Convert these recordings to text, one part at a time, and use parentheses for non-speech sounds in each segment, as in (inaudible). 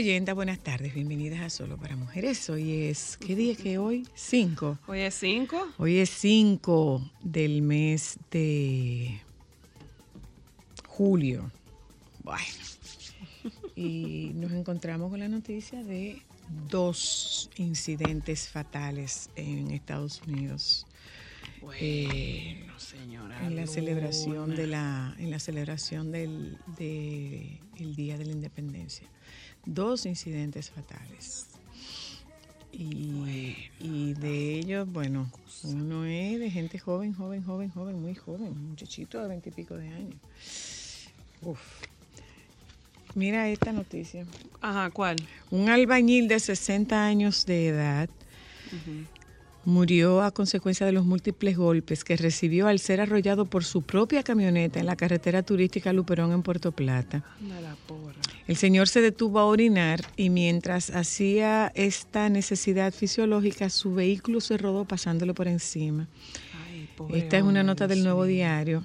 Oyentes. Buenas tardes. Bienvenidas a Solo para Mujeres. Hoy es, ¿qué día que hoy? 5. Hoy es 5. Hoy es 5 del mes de julio. Bueno. Y nos encontramos con la noticia de dos incidentes fatales en Estados Unidos. Eh, Bueno, señora. en la Luna. celebración de la en la celebración del de el día de la independencia dos incidentes fatales y, y de ellos bueno uno es de gente joven joven joven joven muy joven muchachito de veintipico de años Uf. mira esta noticia Ajá, ¿cuál? un albañil de 60 años de edad murió a consecuencia de los múltiples golpes que recibió al ser arrollado por su propia camioneta en la carretera turística Luperón en Puerto Plata. Anda la porra. El señor se detuvo a orinar y mientras hacía esta necesidad fisiológica, su vehículo se rodó pasándolo por encima. Ay, Esta es una nota del Nuevo. Diario.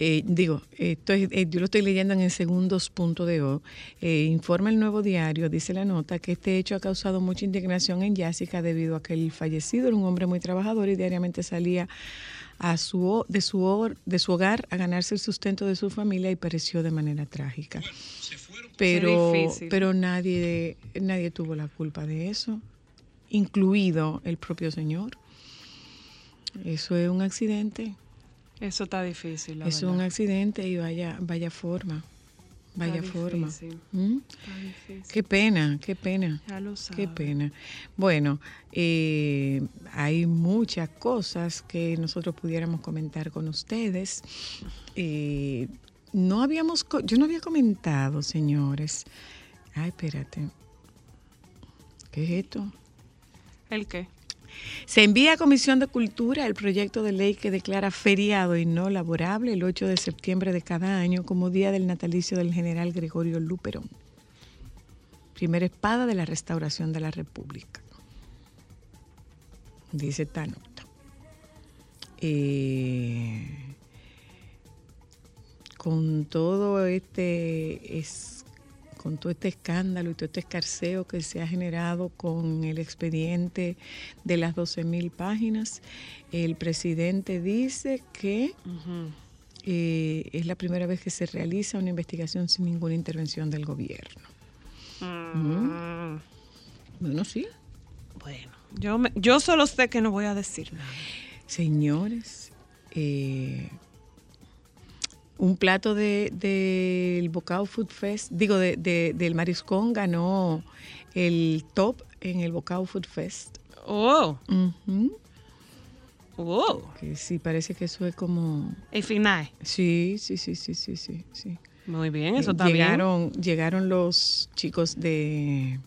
Eh, digo, esto es- eh, yo lo estoy leyendo en el segundos.do. Eh, informa el Nuevo Diario, dice la nota, que este hecho ha causado mucha indignación en Jessica debido a que el fallecido era un hombre muy trabajador y diariamente salía a su, de, su de su hogar a ganarse el sustento de su familia y pereció de manera trágica. Pero, Qué difícil. pero nadie, nadie tuvo la culpa de eso, incluido el propio señor. Eso es un accidente. Eso está difícil, la es verdad. un accidente y vaya, vaya forma. Vaya Está forma. ¿Mm? Está difícil. Qué pena, qué pena. Ya lo Qué sabe. pena. Bueno, eh, hay muchas cosas que nosotros pudiéramos comentar con ustedes. Eh, no habíamos, yo no había comentado, señores. Ay, espérate. ¿Qué es esto? ¿El qué? Se envía a Comisión de Cultura el proyecto de ley que declara feriado y no laborable el 8 de septiembre de cada año como día del natalicio del general Gregorio Luperón, primera espada de la restauración de la República. Dice esta nota. Eh, con todo este es, con todo este escándalo y todo este escarceo que se ha generado con el expediente de las 12.000 páginas, el presidente dice que eh, es la primera vez que se realiza una investigación sin ninguna intervención del gobierno. Mm. Bueno, sí. Bueno, yo, me- yo solo sé que no voy a decir nada. Señores, eh, un plato del de, del Bocao Food Fest, digo, de- de- del Mariscón ganó el top en el Bocao Food Fest. Oh, oh. Que sí, parece que eso es como... El final. Sí, sí, sí, sí, sí, sí. sí. Muy bien, eso está llegaron, llegaron los chicos de...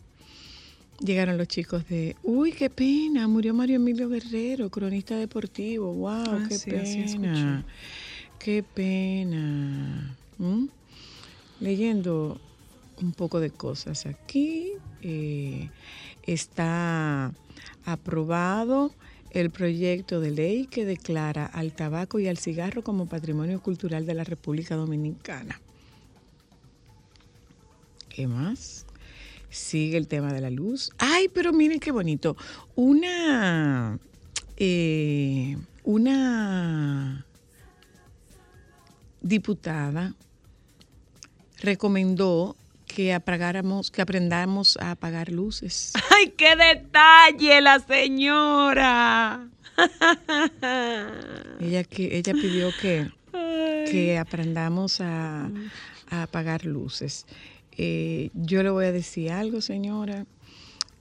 Llegaron los chicos de, uy, qué pena, murió Mario Emilio Guerrero, cronista deportivo, wow, Ah, qué sí, pena. Qué pena. Leyendo un poco de cosas aquí, eh, está aprobado el proyecto de ley que declara al tabaco y al cigarro como patrimonio cultural de la República Dominicana. ¿Qué más? Sigue el tema de la luz. Ay, pero miren qué bonito. Una, eh, una diputada recomendó que apagáramos, que aprendamos a apagar luces. (laughs) ¡Ay, qué detalle la señora! (laughs) Ella que ella pidió que, que aprendamos a, a apagar luces. Eh, yo le voy a decir algo, señora.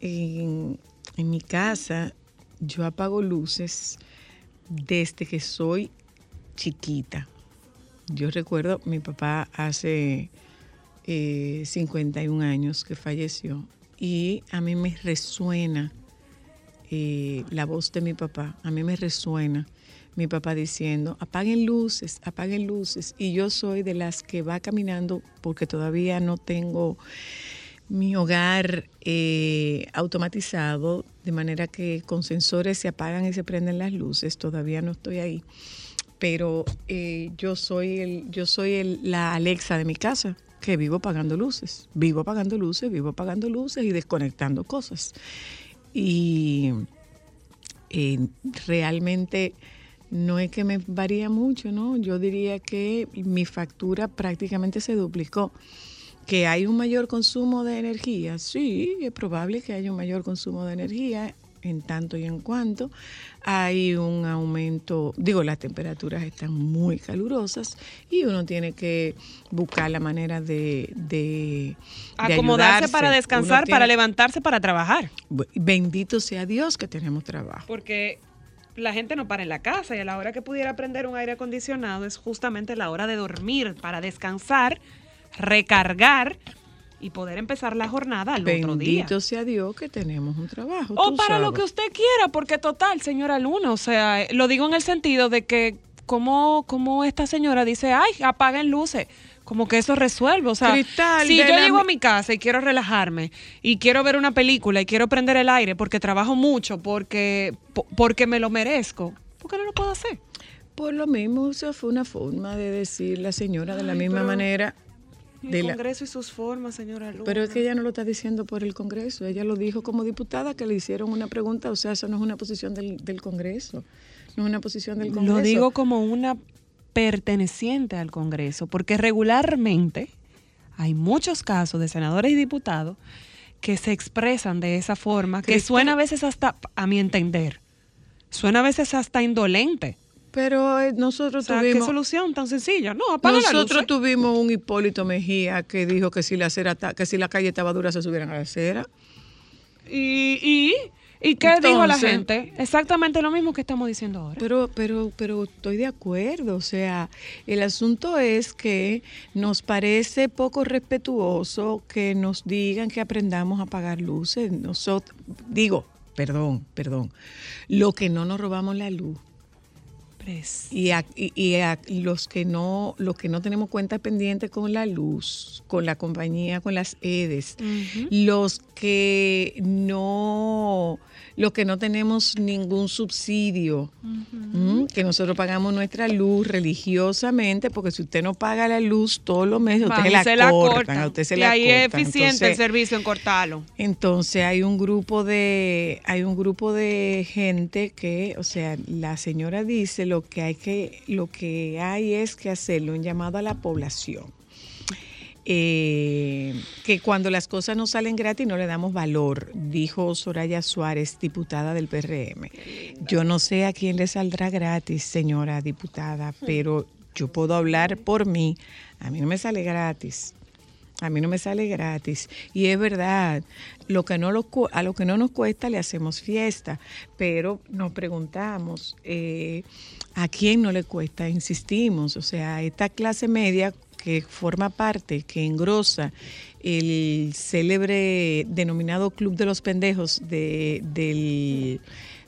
En, en mi casa yo apago luces desde que soy chiquita. Yo recuerdo, mi papá hace eh, 51 años que falleció y a mí me resuena eh, la voz de mi papá, a mí me resuena mi papá diciendo, apaguen luces, apaguen luces. Y yo soy de las que va caminando porque todavía no tengo mi hogar eh, automatizado, de manera que con sensores se apagan y se prenden las luces, todavía no estoy ahí. Pero eh, yo soy, el, yo soy el- la Alexa de mi casa, que vivo apagando luces, vivo apagando luces, vivo apagando luces y desconectando cosas. Y eh, realmente no es que me varía mucho, ¿no? Yo diría que mi factura prácticamente se duplicó. Que hay un mayor consumo de energía, sí, es probable que haya un mayor consumo de energía en tanto y en cuanto hay un aumento, digo, las temperaturas están muy calurosas y uno tiene que buscar la manera de, Acomodarse para descansar, tiene- para levantarse, para trabajar. Bendito sea Dios que tenemos trabajo. Porque la gente no para en la casa y a la hora que pudiera prender un aire acondicionado es justamente la hora de dormir, para descansar, recargar y poder empezar la jornada al otro día. Bendito sea Dios que tenemos un trabajo. O para lo que usted quiera, porque total, señora Luna, o sea, lo digo en el sentido de que como, como esta señora dice, ay, apaguen luces, como que eso resuelve, o sea, Cristal si yo la llego a mi- casa y quiero relajarme y quiero ver una película y quiero prender el aire porque trabajo mucho, porque, po- porque me lo merezco, ¿por qué no lo puedo hacer? Por lo mismo, o sea, fue una forma de decir la señora de la Ay, misma pero- manera. El la- Congreso y sus formas, señora Luna. pero es que ella no lo está diciendo por el Congreso, ella lo dijo como diputada que le hicieron una pregunta, o sea, eso no es una posición del, del Congreso, no es una posición del Congreso. Lo digo como una perteneciente al Congreso, porque regularmente hay muchos casos de senadores y diputados que se expresan de esa forma, que suena a veces hasta, a mi entender, suena a veces hasta indolente. Pero eh, O nosotros sea, ¿qué tuvimos... solución tan sencilla? No, apaga la Nosotros luz. ¿eh? tuvimos un Hipólito Mejía que dijo que si la acera que si la calle estaba dura se subieran a la acera. ¿Y, y, ¿Y qué dijo la gente? Exactamente lo mismo que estamos diciendo ahora. Pero, pero, pero estoy de acuerdo. O sea, el asunto es que nos parece poco respetuoso que nos digan que aprendamos a apagar luces. Nosotros, digo, perdón, perdón. Lo que no nos robamos la luz. Y, a, y- y a los que no, los que no tenemos cuenta pendiente con la luz, con la compañía, con las EDES, los que no, los que no tenemos ningún subsidio, que nosotros pagamos nuestra luz religiosamente, porque si usted no paga la luz todos los meses, usted la, se la cortan, cortan. a usted se y la ahí es eficiente el servicio en cortarlo. entonces hay un grupo de hay un grupo de gente que, o sea, la señora dice lo que hay que lo que hay es que hacerle un llamado a la población. Eh, que cuando las cosas no salen gratis no le damos valor, dijo Soraya Suárez, diputada del PRM. Yo no sé a quién le saldrá gratis, señora diputada, pero yo puedo hablar por mí. A mí no me sale gratis. A mí no me sale gratis. Y es verdad, lo que no lo a lo que no nos cuesta le hacemos fiesta, pero nos preguntamos, eh, ¿a quién no le cuesta? Insistimos, o sea, esta clase media que forma parte, que engrosa el célebre denominado Club de los Pendejos de- del,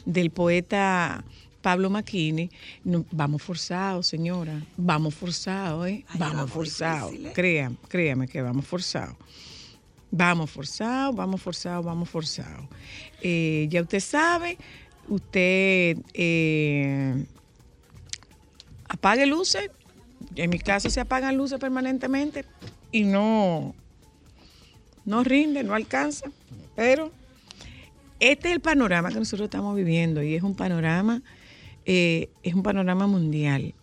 del poeta Pablo Maquini, no, vamos forzados, señora, vamos forzados, ¿eh? vamos forzados. Créame, créame que vamos forzados. Vamos forzados, vamos forzados, vamos forzados. Eh, ya usted sabe, usted eh, apague luces. En mi caso se apagan luces permanentemente y no, no rinde, no alcanza. Pero este es el panorama que nosotros estamos viviendo y es un panorama, eh, es un panorama mundial.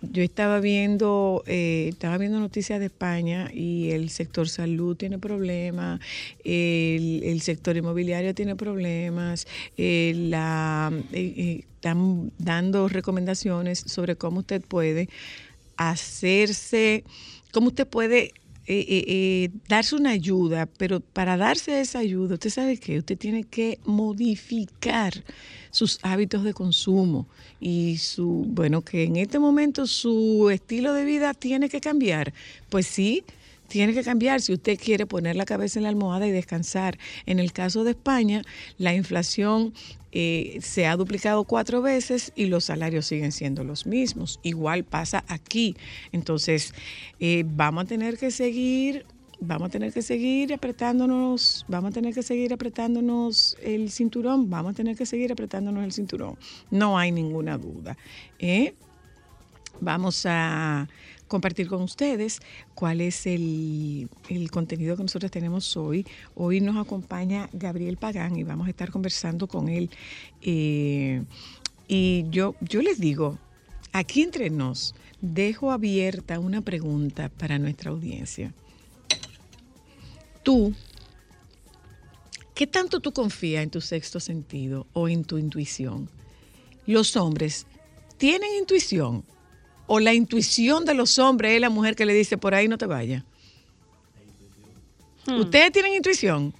Yo estaba viendo, eh, estaba viendo noticias de España y el sector salud tiene problemas, el, sector inmobiliario tiene problemas, eh, la, están dando recomendaciones sobre cómo usted puede hacerse, cómo usted puede eh, eh, eh, darse una ayuda, pero para darse esa ayuda, usted sabe que usted tiene que modificar sus hábitos de consumo y su, bueno, que en este momento su estilo de vida tiene que cambiar. Pues sí, tiene que cambiar si usted quiere poner la cabeza en la almohada y descansar. En el caso de España, la inflación eh, se ha duplicado cuatro veces y los salarios siguen siendo los mismos. Igual pasa aquí. Entonces, eh, vamos a tener que seguir vamos a tener que seguir apretándonos, vamos a tener que seguir apretándonos el cinturón, vamos a tener que seguir apretándonos el cinturón. No hay ninguna duda. ¿eh? Vamos a compartir con ustedes cuál es el, el contenido que nosotros tenemos hoy. Hoy nos acompaña Gabriel Pagán y vamos a estar conversando con él. Eh, y yo, yo les digo, aquí entre nos, dejo abierta una pregunta para nuestra audiencia. Tú, ¿qué tanto tú confías en tu sexto sentido o en tu intuición? Los hombres tienen intuición o la intuición de los hombres es la mujer que le dice por ahí no te vayas. ¿Ustedes tienen intuición?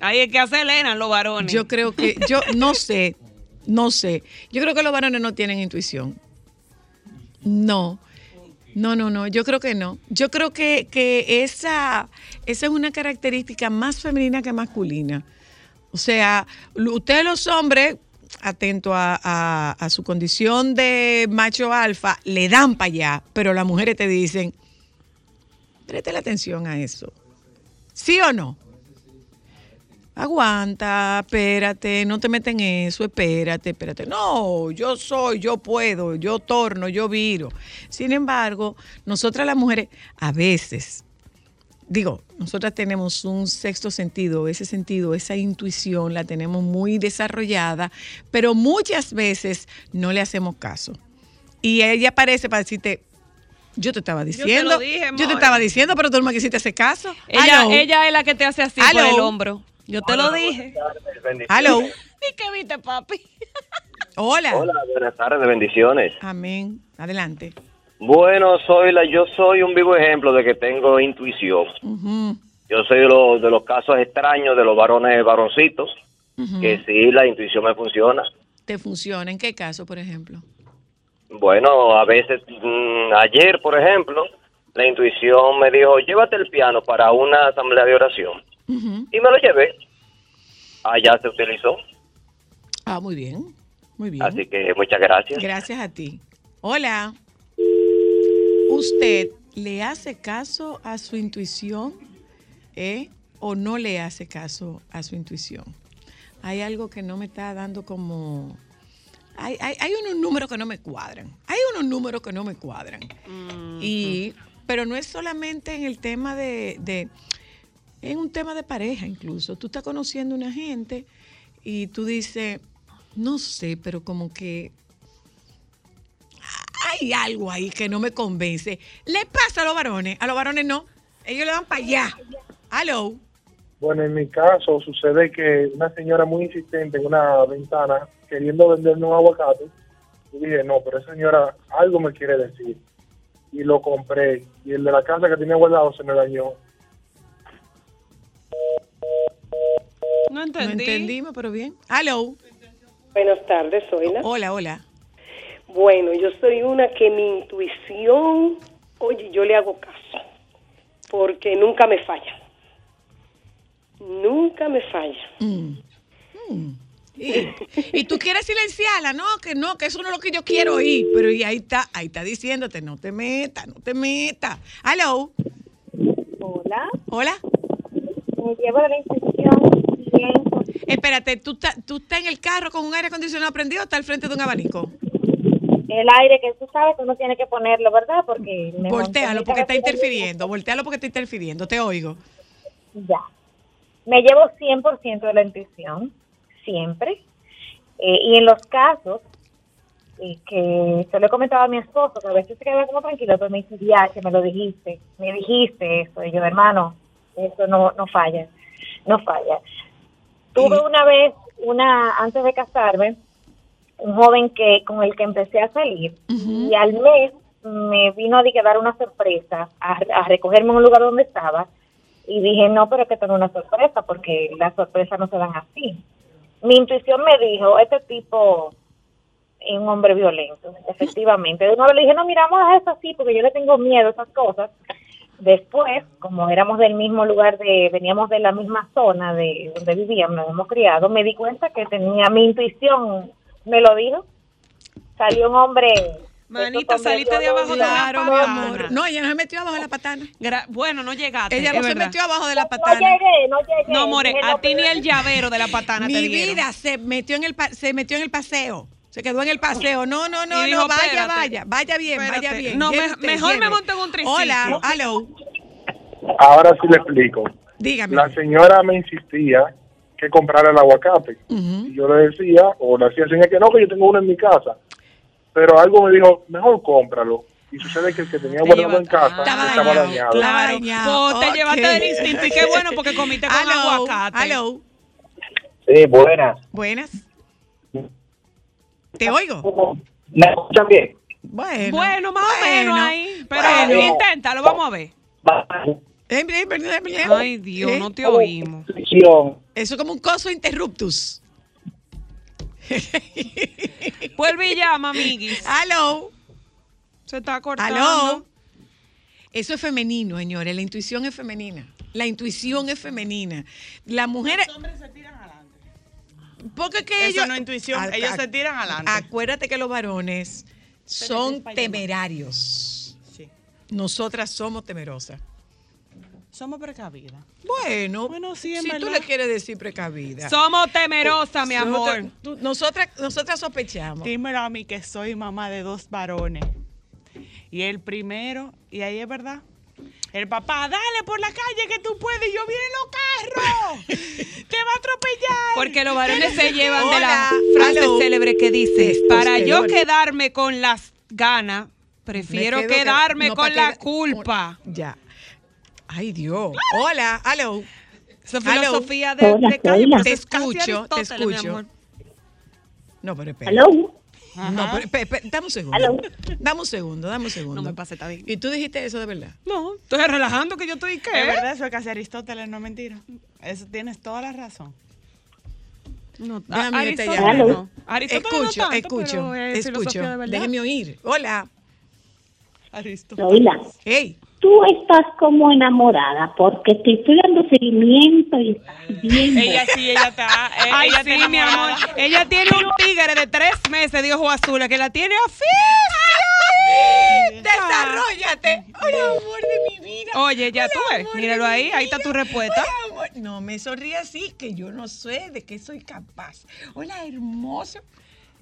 Ahí es que aceleran los varones. Yo creo que, yo (laughs) no sé, no sé. Yo creo que los varones no tienen intuición. No. No, no, no, yo creo que no. Yo creo que, que esa, esa es una característica más femenina que masculina. O sea, ustedes los hombres, atento a, a- su condición de macho alfa, le dan para allá, pero las mujeres te dicen, preste la atención a eso. ¿Sí o no? Aguanta, espérate, no te metas en eso, espérate, espérate. No, yo soy, yo puedo, yo torno, yo viro. Sin embargo, nosotras las mujeres, a veces, digo, nosotras tenemos un sexto sentido, ese sentido, esa intuición la tenemos muy desarrollada, pero muchas veces no le hacemos caso. Y ella aparece para decirte, yo te estaba te lo diciendo, dije, yo te estaba diciendo, pero tú no me quisiste hacer caso. ella, Hello. ella es la que te hace así por Aló. el hombro. Yo te lo dije. Hello. ¿Y qué viste, papi? Hola. Hola, buenas tardes, bendiciones. Amén. Adelante. Bueno, soy la, yo soy un vivo ejemplo de que tengo intuición. Yo soy de los, de los casos extraños de los varones varoncitos, que sí, la intuición me funciona. ¿Te funciona? ¿En qué caso, por ejemplo? Bueno, a veces, mm, ayer, por ejemplo, la intuición me dijo, llévate el piano para una asamblea de oración. Y me lo llevé. Allá se utilizó. Ah, muy bien. Muy bien. Así que muchas gracias. Gracias a ti. Hola. ¿Usted le hace caso a su intuición eh, o no le hace caso a su intuición? Hay algo que no me está dando como... Hay, hay, hay unos números que no me cuadran. Hay unos números que no me cuadran. Y, pero no es solamente en el tema de, de, en un tema de pareja incluso. Tú estás conociendo a una gente y tú dices, no sé, pero como que hay algo ahí que no me convence. Le pasa a los varones, a los varones no. Ellos le dan para allá. Hello. Bueno, en mi caso sucede que una señora muy insistente en una ventana queriendo venderme un aguacate, y dije, no, pero esa señora algo me quiere decir. Y lo compré. Y el de la casa que tenía guardado se me dañó. No No entendí. entendimos, pero bien. Hello. Buenas tardes, Zoila. Hola, hola. Bueno, yo soy una que mi intuición, oye, yo le hago caso, porque nunca me falla. Nunca me falla. Mm. Mm. Y, y tú quieres silenciarla, no, que no, que eso no es lo que yo quiero oír. Pero y ahí está, ahí está diciéndote, no te metas, no te metas. Hello. Hola, Hola. me llevo la instrucción bien. Espérate, ¿tú, estás- ¿tú estás en el carro con un aire acondicionado prendido o estás al frente de un abanico? El aire que tú sabes que uno tiene que ponerlo, ¿verdad? Porque Voltealo porque está interfiriendo, voltealo porque está interfiriendo, te oigo. Ya. Me llevo 100% de la intuición, siempre. Eh, y en los casos eh, que se lo he comentado a mi esposo, que a veces se queda como tranquilo, pero me dice, ya, que me lo dijiste, me dijiste eso. Y yo, hermano, eso no, no falla, no falla. Tuve una vez, una antes de casarme, un joven que con el que empecé a salir y al mes me vino a dar una sorpresa, a, a recogerme en un lugar donde estaba y dije, no, pero que tengo una sorpresa porque las sorpresas no se dan así. Mi intuición me dijo, este tipo es un hombre violento, (laughs) efectivamente. De una vez le dije, no, mira, vamos a eso así porque yo le tengo miedo a esas cosas. Después, como éramos del mismo lugar, de veníamos de la misma zona de donde vivíamos, nos hemos criado, me di cuenta que tenía mi intuición, me lo dijo. Salió un hombre... Manita, estos hombres saliste de abajo de la violentos. Claro, mi patana. amor. No, ella no se metió abajo de la patana. Gra- bueno, no llegaste. Ella no se verdad. metió abajo de la No patana. llegué, no llegué. No, more, a no, ti ni el llavero de la patana te Mi dieron. vida se metió en el pa- se metió en el paseo. Se quedó en el paseo. No, no, no, dijo, no, vaya, espérate, vaya, vaya bien, vaya bien. No, me- Lleve usted, mejor me monto en un triciclo. Hola, hello. Ahora sí le explico. Dígame. La señora me insistía que comprara el aguacate. Y yo le decía, o le hacía señal que no, que yo tengo uno en mi casa. Pero algo me dijo, mejor cómpralo. Y sucede que el que tenía Te guardado en casa Estaba estaba dañado. dañado. Claro. Claro, dañado. Vos te llevaste del instinto y qué bueno porque (laughs) comiste con Hello, aguacate. hello. Sí, buenas. Buenas. ¿Te oigo? ¿Me escuchan bien? Bueno. Bueno, más o menos ahí. Pero bueno. inténtalo, vamos a ver. Ay, Dios, Eh, no te oímos. Intuición. Eso es como un coso interruptus. (laughs) Vuelve y llama, amiguis. Hello. Se está cortando. Aló. Eso es femenino, señores. La intuición es femenina. La intuición es femenina. Las mujeres. Los hombres se tiran adelante. Porque es que Eso ellos. no es intuición, Ac- ellos se tiran adelante. Acuérdate que los varones son temerarios. Sí. Nosotras somos temerosas. Somos precavidas. Bueno, Bueno, sí, si tú le quieres decir precavida. Somos temerosas, mi amor. tú- nosotras, nosotras sospechamos. Dímelo a mí que soy mamá de dos varones. Y el primero, y ahí es verdad. El papá, dale por la calle que tú puedes. Y yo, vienen los carros. (laughs) Te va a atropellar. Porque los varones se llevan de la frase célebre que dice, para yo quedarme con las ganas, prefiero quedarme no, con la culpa. Ya. Ay, Dios. Hola, hello. Aló. filosofía de, Hola, de calle, hola. pero Te escucho, te escucho. No, pero espera. Hello. No, pero dame un segundo. Aló. Dame un segundo, dame un segundo. No me pase, está bien. ¿Y tú dijiste eso de verdad? No, estoy relajando que yo estoy qué. Es verdad, eso es casi Aristóteles, no es mentira. Eso tienes toda la razón. No, Déjame Aristóteles ya. no. Aristóteles no Escucho, tanto, escucho, pero es escucho. Déjeme oír. Hola. Aristóteles. Zoila, Hey. Tú estás como enamorada porque te estoy dando seguimiento y estás bien. Ella sí, ella está. eh, Ay, ella sí, está mi amor. Ella tiene un tigre de tres meses de ojos azules que la tiene a Desarrollate. Ay, amor de mi vida. Oye, ya tú ves. Míralo ahí, ahí está tu respuesta. Amor. No me sonríe así, que yo no sé de qué soy capaz. Hola, hermoso.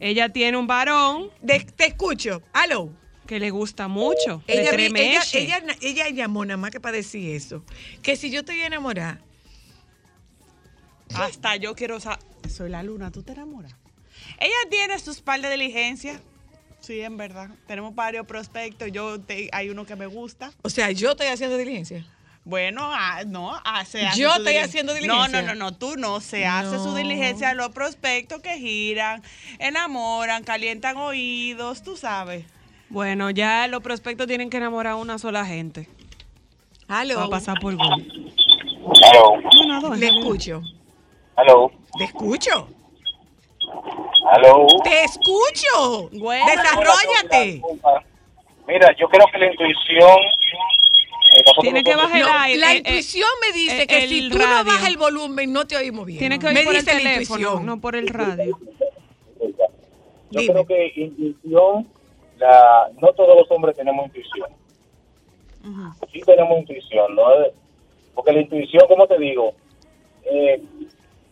Ella tiene un varón De- te escucho. Aló. Que le gusta mucho. Ella, de ella, ella, ella llamó nada más que para decir eso. Que si yo estoy enamorada, Hasta yo quiero saber. Soy la luna, ¿tú te enamoras? Ella tiene sus par de diligencias. Sí, en verdad. Tenemos varios prospectos. Yo te- hay uno que me gusta. o sea, yo estoy haciendo diligencia. Bueno, ah, no, ah, se hace Yo estoy haciendo No, diligencia. no, no, no, tú no. Se hace su No. diligencia los prospectos que giran, enamoran, calientan oídos, tú sabes. Bueno, ya los prospectos tienen que enamorar a una sola gente. Aló. Va a pasar por Google. Hello. Le escucho. Hello. Te escucho. Hello. Te escucho. Bueno. Desarrollate. Mira, yo creo que la intuición Tiene que bajar el No, aire. la eh, intuición me dice eh, que el si tú no bajas el volumen no te oímos bien. Tiene que me oír por el dice la teléfono, intuición. no por el radio. Yo creo que intuición, la, no todos los hombres tenemos intuición. Sí tenemos intuición, ¿no? Porque la intuición, como te digo, eh,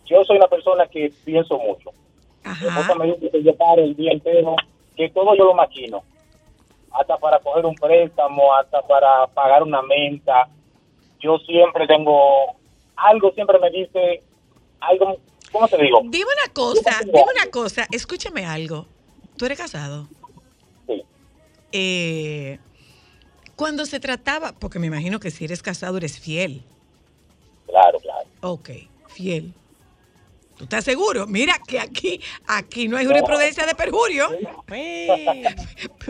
yo soy una persona que pienso mucho. Mi esposa me dice que yo paro el día entero, que todo yo lo maquino. Hasta para coger un préstamo, hasta para pagar una menta. Yo siempre tengo, algo siempre me dice, algo, ¿cómo te digo? Dime una cosa, dime una cosa, escúchame algo. ¿Tú eres casado? Eh, cuando se trataba, porque me imagino que si eres casado eres fiel. Claro, claro. Ok, fiel. ¿Tú estás seguro? Mira que aquí, aquí no hay jurisprudencia de perjurio. (laughs)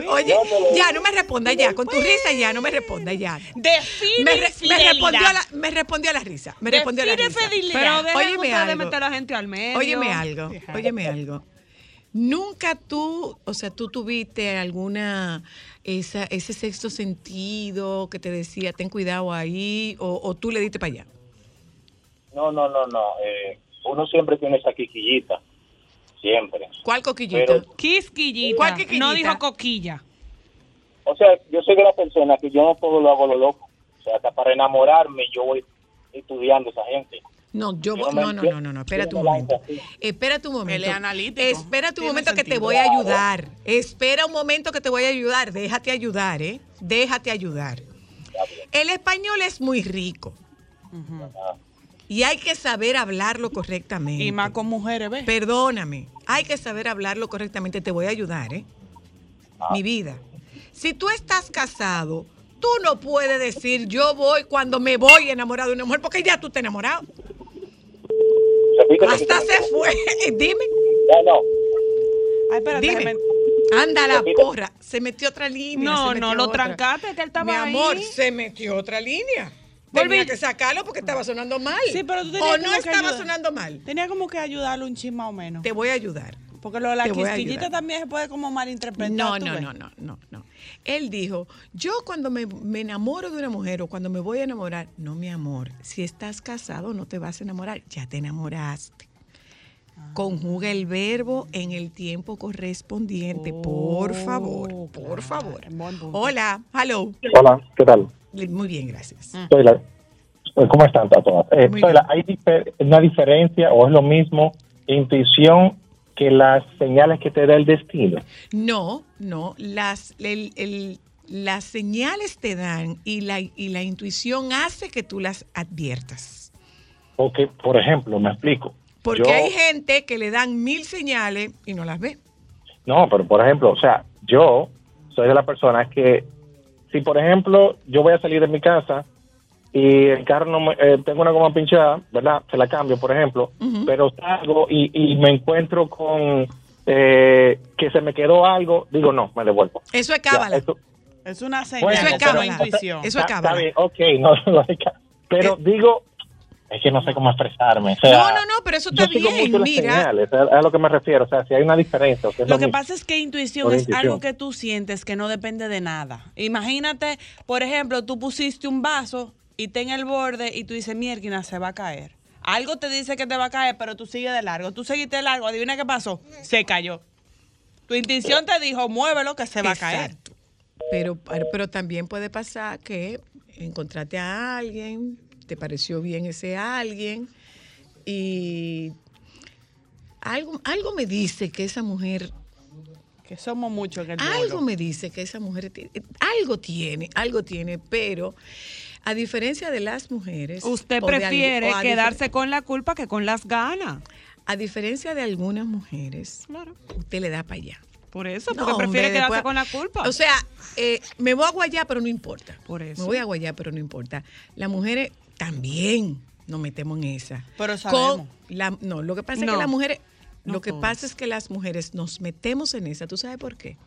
Oye, ya, no me responda ya, con tu risa ya, no me responda ya. Define me, re- me infidelidad. respondió a la, me respondió a la risa. Me respondió a la risa. Pero Óyeme algo. meter a la gente al medio. Óyeme algo, óyeme algo. Nunca tú, o sea, tú tuviste alguna, esa, ese sexto sentido que te decía, ten cuidado ahí, o, o tú le diste para allá. No, no, no, no. eh, uno siempre tiene esa quiquillita. Siempre. ¿Cuál coquillita? Pero- Quisquillita. ¿Cuál quisquillita? No dijo coquilla. O sea, yo soy de la persona que yo no todo lo hago lo loco. O sea, hasta para enamorarme yo voy estudiando a esa gente. No, yo no, no, no, no, no, un me momento. Espérate un momento. Él es analítico. Espérate un Tiene momento que te voy a ayudar. Espera un momento que te voy a ayudar. Déjate ayudar, ¿eh? Déjate ayudar. El español es muy rico. Y hay que saber hablarlo correctamente. Y más con mujeres, ¿ves? Perdóname, hay que saber hablarlo correctamente. Te voy a ayudar, ¿eh? Mi vida. Si tú estás casado, tú no puedes decir yo voy cuando me voy enamorado de una mujer, porque ya tú te enamorado. Hasta repíteme. se fue. (laughs) Dime. Ya no. Ay, espérate, Dime. déjame- Anda la porra. Se metió otra línea. No, no, lo otra. trancaste, que él estaba Mi amor, ahí. se metió otra línea. Volví. Tenía que sacarlo porque estaba sonando mal. Sí, pero tú tenías O no estaba ayudar. sonando mal. Tenía como que ayudarlo un chin más o menos. Te voy a ayudar. Porque lo de la quisquillita también se puede como malinterpretar. No, ¿tú no, no, no, no, no. Él dijo, yo cuando me, me enamoro de una mujer o cuando me voy a enamorar, no, mi amor, si estás casado no te vas a enamorar, ya te enamoraste. Ah. Conjuga el verbo en el tiempo correspondiente, por favor, por favor. Hola, hello. Hola, ¿qué tal? Muy bien, gracias. Soy la- ¿Cómo están todas? Eh, soy la- ¿Hay difer- una diferencia o es lo mismo intuición que las señales que te da el destino? No, no, las, el- el- las señales te dan y la, y la intuición hace que tú las adviertas. Porque, por ejemplo, me explico. Porque Yo- hay gente que le dan mil señales y no las ve. No, pero por ejemplo, o sea, yo soy de las personas que, si por ejemplo yo voy a salir de mi casa y el carro no me, eh, tengo una goma pinchada, ¿verdad? Se la cambio, por ejemplo, pero salgo y, y me encuentro con eh, que se me quedó algo, digo no, me devuelvo. Eso es Ya, cábala. eso- Es una señal, Bueno, eso es pero- intuición. Eso es Está- cábala. está bien, ok, (laughs) no, no hay ca- pero digo, es que no sé cómo expresarme. o sea, no, no, no, pero eso está yo sigo bien. mucho las Mira, señales, a, a lo que me refiero, o sea, si hay una diferencia. o sea, es Lo que mismo. pasa es que intuición Por es intuición. algo que tú sientes que no depende de nada. Imagínate, por ejemplo, tú pusiste un vaso y está en el borde y tú dices, mierda, se va a caer. Algo te dice que te va a caer, pero tú sigues de largo. Tú seguiste de largo, adivina qué pasó. Se cayó. Tu intuición te dijo, muévelo que se va a caer. Exacto. Pero, pero también puede pasar que encontraste a alguien, te pareció bien ese alguien y algo, algo me dice que esa mujer Que somos muchos el Algo me dice que esa mujer tiene, algo tiene, algo tiene, pero a diferencia de las mujeres. Usted de prefiere quedarse con la culpa que con las ganas. A diferencia de algunas mujeres, Claro. usted le da para allá. Por eso, No, porque prefiere hombre, quedarse después- con la culpa. O sea, eh, me voy a guayar, pero no importa. Por eso. Me voy a guayar, pero no importa. Las mujeres también nos metemos en esa. Pero sabemos. Con la- no, lo que pasa es No. que las mujeres, No lo que pasa es que las mujeres nos metemos en esa. ¿Tú sabes por qué?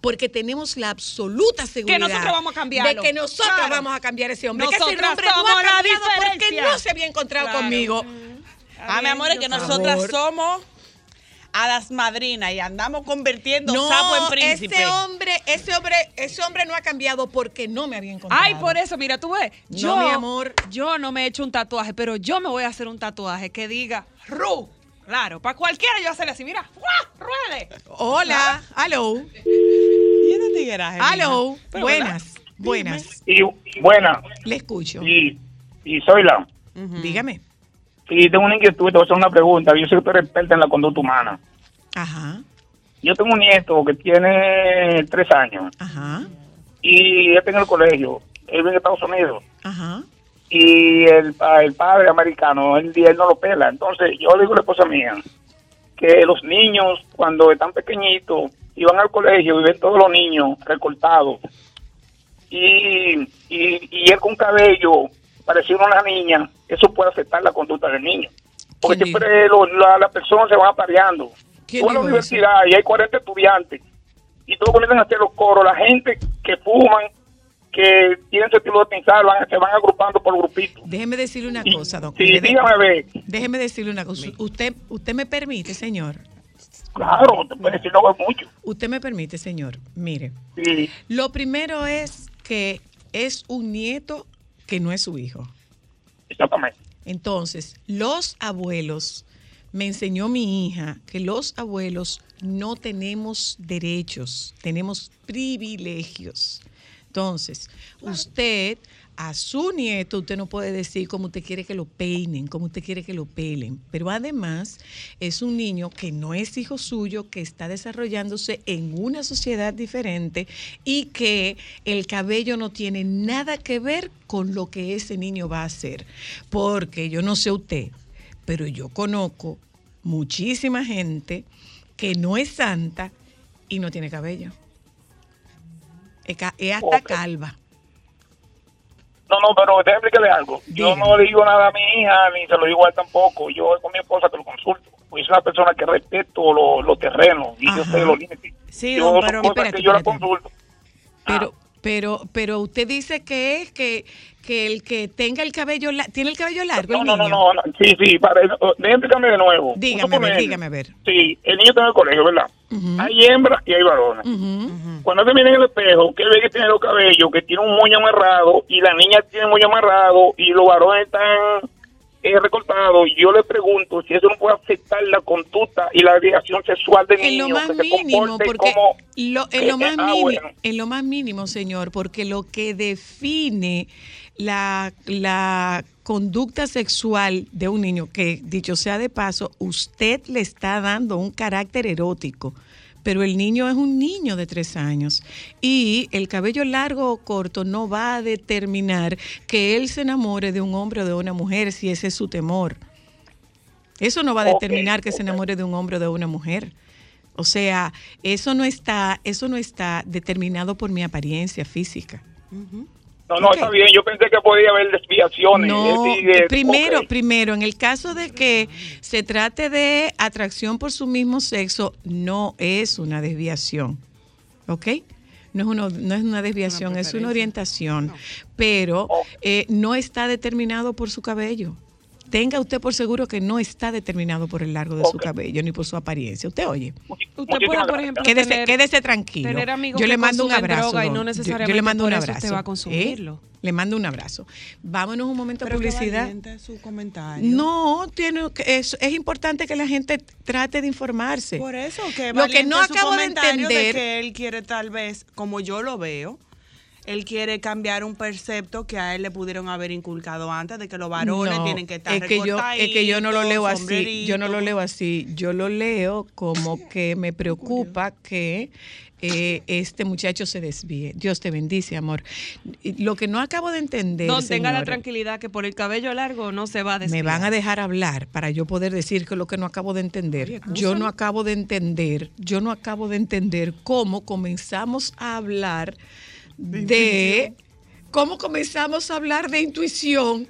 Porque tenemos la absoluta seguridad nosotros vamos a cambiarlo. de que nosotros Claro. vamos a cambiar ese hombre. que ese Nosotras hombre no ha cambiado porque no se había encontrado Claro. conmigo. Ah, mi amor, es que nosotras favor. somos a las madrinas y andamos convirtiendo No, sapo en príncipe. ese hombre, ese hombre, ese hombre no ha cambiado porque no me había encontrado. Ay, por eso, mira, tú ves. No, Yo, mi amor. Yo no me he hecho un tatuaje, pero yo me voy a hacer un tatuaje que diga Ru. Claro, para cualquiera yo hacerle así, mira, ¡guau! ruede. Hola, hello, ¿Y ese tigueraje, Pero, buenas, buenas, Y buena, le escucho. y, y soy la. Dígame. Y tengo una inquietud, te voy a hacer una pregunta. Yo sé que tú eres experta en la conducta humana. Ajá, Yo tengo un nieto que tiene tres años ajá, y está en el colegio. Él vive en Estados Unidos. ajá. Y el, el padre americano, él, él no lo pela. Entonces, yo le digo a la esposa mía que los niños, cuando están pequeñitos, y van al colegio y ven todos los niños recortados, y, y, y él con cabello parecido a una niña, eso puede afectar la conducta del niño. Porque ¿Quién siempre lo- la- las personas se van apareando. ¿Quién Tú a la eso? universidad y hay 40 estudiantes, y todos comienzan a hacer los coros, la gente que fuman, que tienen ese estilo de pensar, van, se van agrupando por grupitos. Déjeme decirle una cosa, don. Sí, dígame a ver. Déjeme decirle una cosa. Usted, usted me permite, señor. Claro, te puede decir no es mucho. Usted me permite, señor. Mire, Sí, lo primero es que es un nieto que no es su hijo. exactamente. Entonces, los abuelos, me enseñó mi hija que los abuelos no tenemos derechos, tenemos privilegios. Entonces, usted a su nieto, usted no puede decir cómo usted quiere que lo peinen, cómo usted quiere que lo pelen, pero además es un niño que no es hijo suyo, que está desarrollándose en una sociedad diferente y que el cabello no tiene nada que ver con lo que ese niño va a hacer. Porque yo no sé usted, pero yo conozco muchísima gente que no es santa y no tiene cabello. Es, hasta calva. No, no, pero déjame explicarle algo. Yo no le digo nada a mi hija, ni se lo digo a él tampoco. Yo con mi esposa que lo consulto. Pues es una persona que respeto los los terrenos y yo sé los límites. Sí, yo don, pero- espérate, que yo la consulto. Pero, pero, pero usted dice que es que, que el que tenga el cabello, tiene el cabello largo, No, el no, no, niño. no, no. Sí, sí, para. Déjame explicarme de nuevo. Dígame, a ver, dígame, a ver. Sí, el niño está en el colegio, ¿verdad? Hay hembras y hay varones. Cuando se mira en el espejo, que ve que tiene los cabellos, que tiene un moño amarrado, y la niña tiene moño amarrado, y los varones están eh, recortados, y yo le pregunto si eso no puede afectar la conducta y la agregación sexual del En lo niño, más que se mínimo, comporte porque como... lo, en, que- lo más ah, bueno. en lo más mínimo, señor, porque lo que define la, la conducta sexual de un niño, que dicho sea de paso, usted le está dando un carácter erótico. Pero el niño es un niño de tres años y el cabello largo o corto no va a determinar que él se enamore de un hombre o de una mujer si ese es su temor. Eso no va a determinar que se enamore de un hombre o de una mujer. O sea, eso no está, eso no está determinado por mi apariencia física. No, no, está bien, yo pensé que podía haber desviaciones. No, eh, primero, primero, en el caso de que se trate de atracción por su mismo sexo, no es una desviación, ¿ok? No es, uno- no es una desviación, es una orientación, pero eh, no está determinado por su cabello. Tenga usted por seguro que no está determinado por el largo de su cabello ni por su apariencia. Usted oye. Usted puede, por ejemplo, Quédese, tener, quédese tranquilo. tener amigos yo le mando un abrazo. droga y no. Yo- yo, necesariamente le mando un abrazo. usted va a ¿eh? consumirlo. Le mando un abrazo. Vámonos un momento a Pero publicidad. su comentario. No, tiene que- es, es importante que la gente trate de informarse. Por eso que Lo que no acabo de entender- que él quiere tal vez, como yo lo veo, él quiere cambiar un percepto que a él le pudieron haber inculcado antes de que los varones No, tienen que estar es que yo es que yo no lo leo así yo no lo leo así. Yo lo leo como que me preocupa que eh, este muchacho se desvíe. Dios te bendice amor. Lo que no acabo de entender Don, tenga la tranquilidad que por el cabello largo no se va a me desviar. van a dejar hablar para yo poder decir que lo que no acabo de entender. yo no acabo de entender, yo no acabo de entender cómo comenzamos a hablar de, cómo comenzamos a hablar de intuición,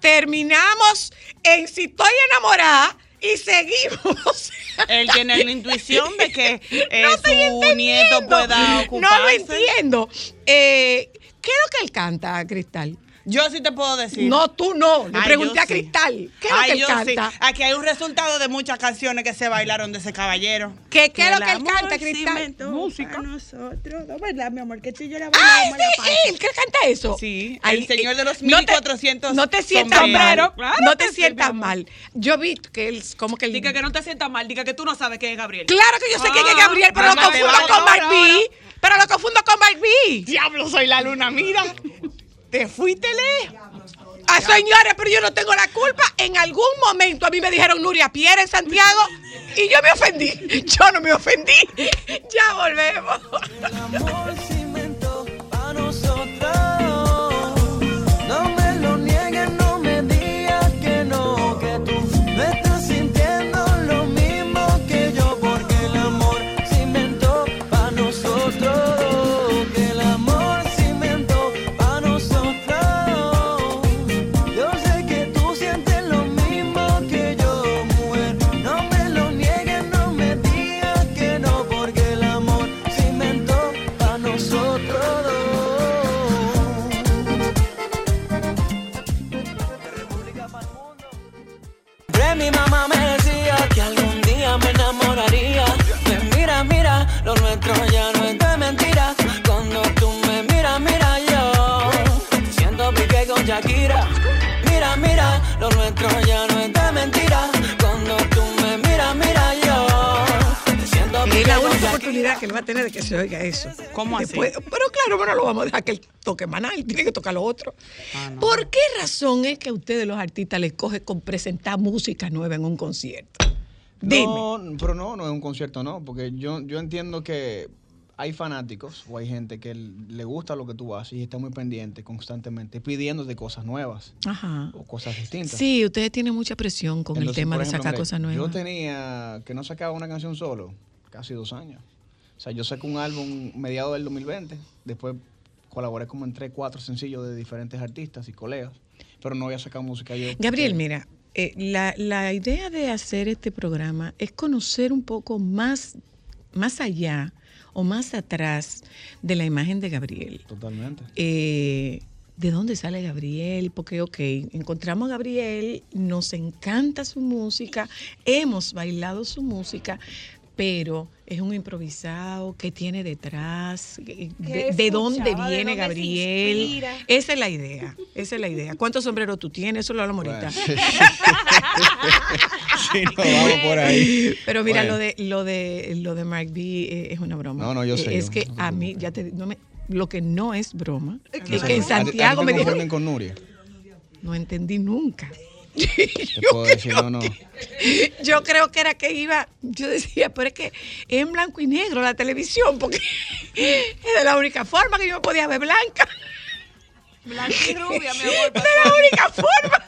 terminamos en si estoy enamorada y seguimos. Él tiene la intuición de que (laughs) eh, No estoy su nieto pueda No ocuparse. lo entiendo. Eh, ¿Qué es lo que él canta, Cristal? Yo sí te puedo decir. No, tú no. Le Ay, pregunté a sí. Cristal. ¿Qué es lo Ay, que él yo canta? sí. Aquí hay un resultado de muchas canciones que se bailaron de ese caballero. ¿Qué, qué es lo que él canta, Cristal? Música. para nosotros. ¿No verdad, mi amor? Que tú y yo la ¡Ah, la es él! ¿Qué canta eso? Sí, Ay, el señor de los no te- 1400 No te sientas mal. Claro no te sí, sientas mal. Yo vi que él, como que él... Diga que no te sientas mal, diga que tú no sabes quién es Gabriel. Claro que yo sé quién es Ah, Gabriel, pero lo confundo con Mark B. Pero lo confundo con Mark B. Diablo, soy la luna, mira. Te fuiste lejos. Ah, señores, pero yo no tengo la culpa. En algún momento a mí me dijeron Nuria Pierre en Santiago y yo me ofendí. Yo no me ofendí. Ya volvemos. Lo nuestro ya no es de mentira. Cuando tú me miras, mira yo. Siento pique con Shakira. Mira, mira, lo nuestro ya no es de mentira. Cuando tú me miras, mira yo. Siento Es pique la con única oportunidad que él va a tener de que se oiga eso. ¿Cómo así? Después- pero claro, bueno, lo vamos a dejar que él toque maná, él tiene que tocar lo otro. Ah, ¿Por qué razón es que a ustedes los artistas les coge con presentar música nueva en un concierto? Dime. No, pero no, no es un concierto, no, porque yo, yo entiendo que hay fanáticos o hay gente que le gusta lo que tú haces y está muy pendiente constantemente pidiéndote cosas nuevas Ajá. o cosas distintas. Sí, ustedes tienen mucha presión con el tema de sacar mire, cosas nuevas. Yo tenía que no sacaba una canción solo, casi dos años. O sea, yo saqué un álbum mediado del 2020, después colaboré como en tres, cuatro sencillos de diferentes artistas y colegas, pero no había sacado música yo. Gabriel, porque- mira, eh, la, la idea de hacer este programa es conocer un poco más, más allá o más atrás de la imagen de Gabriel. Totalmente. Eh, ¿De dónde sale Gabriel? Porque, ok, encontramos a Gabriel, nos encanta su música, hemos bailado su música, pero es un improvisado, ¿qué tiene detrás? ¿De, ¿Qué de dónde viene Gabriel? Esa es la idea, esa es la idea. ¿Cuántos sombreros tú tienes? Eso lo hablamos ahorita. (laughs) sí, no, vamos por ahí. Pero mira, Bueno. lo de lo de lo de Mark B eh, es una broma. No, no, yo Eh, sé, Es yo- que a mí ya te no me lo que no es broma es que en ¿A ti- Santiago a me te dijeron con Nuria. no entendí nunca. Te (laughs) puedo decir, no, no. Yo creo que era que iba, yo decía, pero es que es en blanco y negro la televisión, porque (laughs) es de la única forma que yo me podía ver blanca. Blanca y rubia, mi (laughs) amor. De la única forma.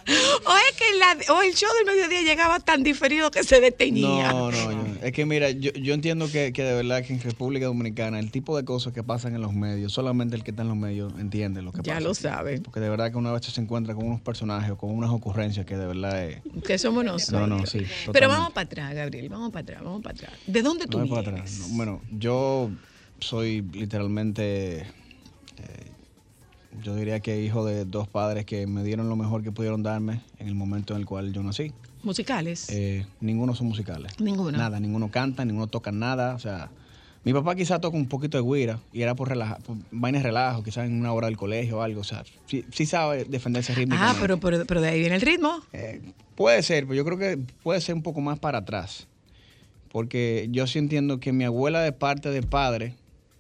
O es que la- o el show del mediodía llegaba tan diferido que se detenía. No, no, yo- es que mira, yo, yo entiendo que, que de verdad que en República Dominicana el tipo de cosas que pasan en los medios, solamente el que está en los medios entiende lo que Ya pasa. lo aquí. sabe. Porque de verdad que una vez se encuentra con unos personajes o con unas ocurrencias que de verdad es... Que somos nosotros. No, no, sí. Pero vamos para atrás, Gabriel, vamos para atrás, vamos para atrás. ¿De dónde tú No es para vienes? atrás. no. Bueno, yo soy literalmente, yo diría que hijo de dos padres que me dieron lo mejor que pudieron darme en el momento en el cual yo nací. Musicales. Eh, ninguno son musicales. Ninguno. Nada, ninguno canta, ninguno toca nada. O sea, mi papá quizás toca un poquito de guira y era por, relaja, por vainas relajo, quizás en una hora del colegio o algo. O sea, sí, sí sabe defenderse ritmo. ah, pero, pero, pero de ahí viene el ritmo. Puede ser, pero yo creo que puede ser un poco más para atrás. Porque yo sí entiendo que mi abuela de parte de padre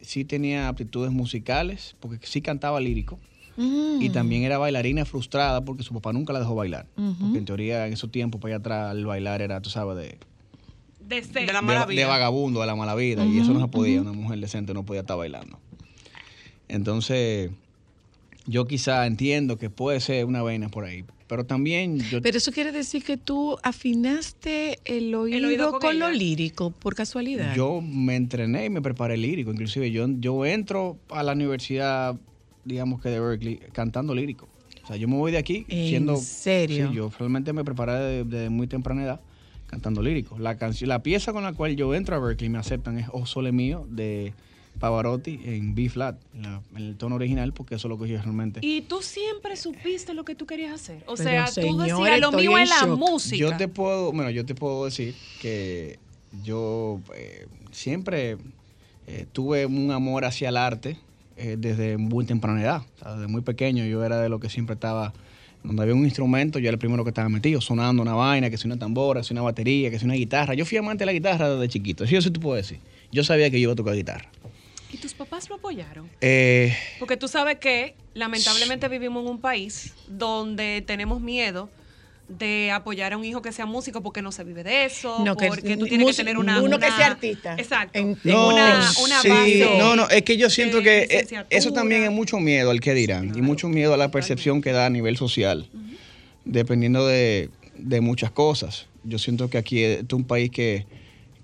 sí tenía aptitudes musicales, porque sí cantaba lírico. Mm. Y también era bailarina frustrada porque su papá nunca la dejó bailar. Porque en teoría en esos tiempos para allá atrás el bailar era, tú sabes, de, De. De la de, mala de vida. vagabundo, de la mala vida. y eso no se podía. Una mujer decente no podía estar bailando. Entonces, yo quizá entiendo que puede ser una vaina por ahí. Pero también yo... Pero eso quiere decir que tú afinaste el oído, oído con con, lo lírico, por casualidad. Yo me entrené y me preparé lírico. Inclusive yo, yo entro a la universidad, digamos que de Berkeley, cantando lírico. O sea, yo me voy de aquí ¿En siendo... serio? Sí, yo realmente me preparé de, de muy temprana edad cantando lírico. La, canción, la pieza con la cual yo entro a Berkeley y me aceptan es Oh Sole Mío de, Pavarotti en B flat, en, la- en el tono original, porque eso es lo que yo realmente. Y tú siempre supiste lo que tú querías hacer. O Pero, sea, tú decías, lo mío en es la shock". música. Yo te puedo, bueno, yo te puedo decir que yo eh, siempre eh, tuve un amor hacia el arte eh, desde muy temprana edad. O sea, desde muy pequeño yo era de lo que siempre estaba, donde había un instrumento, yo era el primero que estaba metido, sonando una vaina, que si una tambora, que si una batería, que si una guitarra. Yo fui amante de la guitarra desde chiquito, eso sí te puedo decir. Yo sabía que yo iba a tocar guitarra. ¿Y tus papás lo apoyaron? Eh, Porque tú sabes que lamentablemente vivimos en un país donde tenemos miedo de apoyar a un hijo que sea músico porque no se vive de eso, No, que porque tú tienes que tener una... uno que sea artista. Exacto. No, una, una sí, base. no, no, es que yo siento que eh, eso también es mucho miedo al que dirán y mucho miedo a la percepción que da a nivel social, dependiendo de, de muchas cosas. Yo siento que aquí es un país que,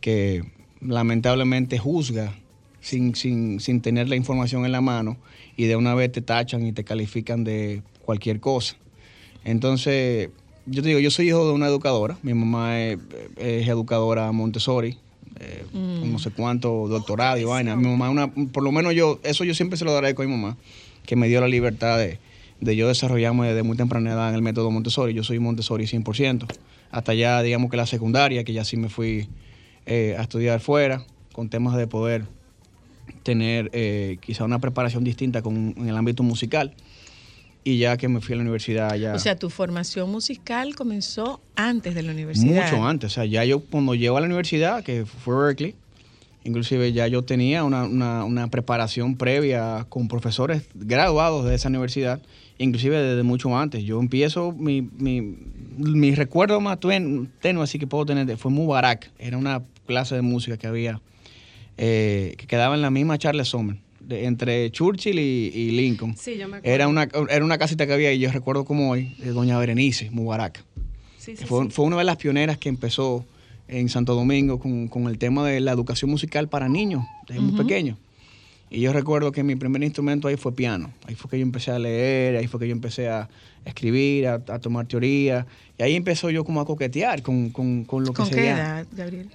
que lamentablemente juzga sin, sin, sin tener la información en la mano y de una vez te tachan y te califican de cualquier cosa. Entonces, yo te digo, yo soy hijo de una educadora, mi mamá es, es educadora Montessori, eh, con no sé cuánto doctorado y vaina. Mi mamá, una, por lo menos yo, eso yo siempre se lo agradezco a mi mamá, que me dio la libertad de, de yo desarrollarme desde muy temprana edad en el método Montessori. Yo soy Montessori 100%. Hasta ya, digamos que la secundaria, que ya sí me fui eh, a estudiar fuera, con temas de poder tener eh, quizá una preparación distinta con, en el ámbito musical. Y ya que me fui a la universidad, ya... O sea, tu formación musical comenzó antes de la universidad. Mucho antes. O sea, ya yo cuando llego a la universidad, que fue Berkeley, inclusive ya yo tenía una, una- una preparación previa con profesores graduados de esa universidad, inclusive desde mucho antes. Yo empiezo, mi, mi, mi recuerdo más tenue así que puedo tener fue Mubarak. Era una clase de música que había, eh, que quedaba en la misma Charles Sommer, de- entre Churchill y, y Lincoln. Sí, yo me acuerdo. Era una, era una casita que había y yo recuerdo como hoy, de Doña Berenice Mubarak. Sí, que fue, fue una de las pioneras que empezó en Santo Domingo con, con el tema de la educación musical para niños, desde muy pequeños. Y yo recuerdo que mi primer instrumento ahí fue piano. Ahí fue que yo empecé a leer, ahí fue que yo empecé a escribir, a, a tomar teoría. Y ahí empezó yo como a coquetear con, con, con lo que ¿Con qué sería edad, Gabriel?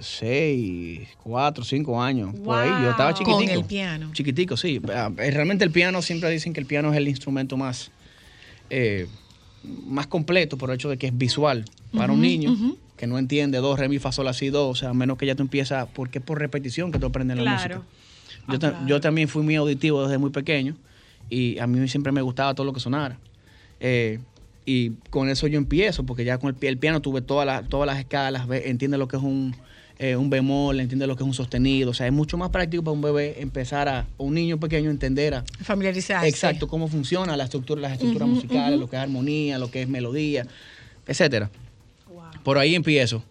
seis, cuatro, cinco años. Por ahí yo estaba chiquitico. Con el piano. Chiquitico, sí. Ah, eh, Realmente el piano, siempre dicen que el piano es el instrumento más, eh, más completo por el hecho de que es visual para un niño que no entiende do, re, mi, fa, sol, la, si, do. O sea, a menos que ya tú empiezas, porque es por repetición que tú aprendes la Claro. música. Yo, ta- yo también fui muy auditivo desde muy pequeño y a mí siempre me gustaba todo lo que sonara. Eh, y con eso yo empiezo, porque ya con el, pi- el piano tuve todas las, todas las escalas, entiende lo que es un, eh, un bemol, entiende lo que es un sostenido. O sea, es mucho más práctico para un bebé empezar a, o un niño pequeño entender a, Familiarizarse. exacto cómo funciona la estructura, las estructuras musicales, lo que es armonía, lo que es melodía, etcétera. Por ahí empiezo.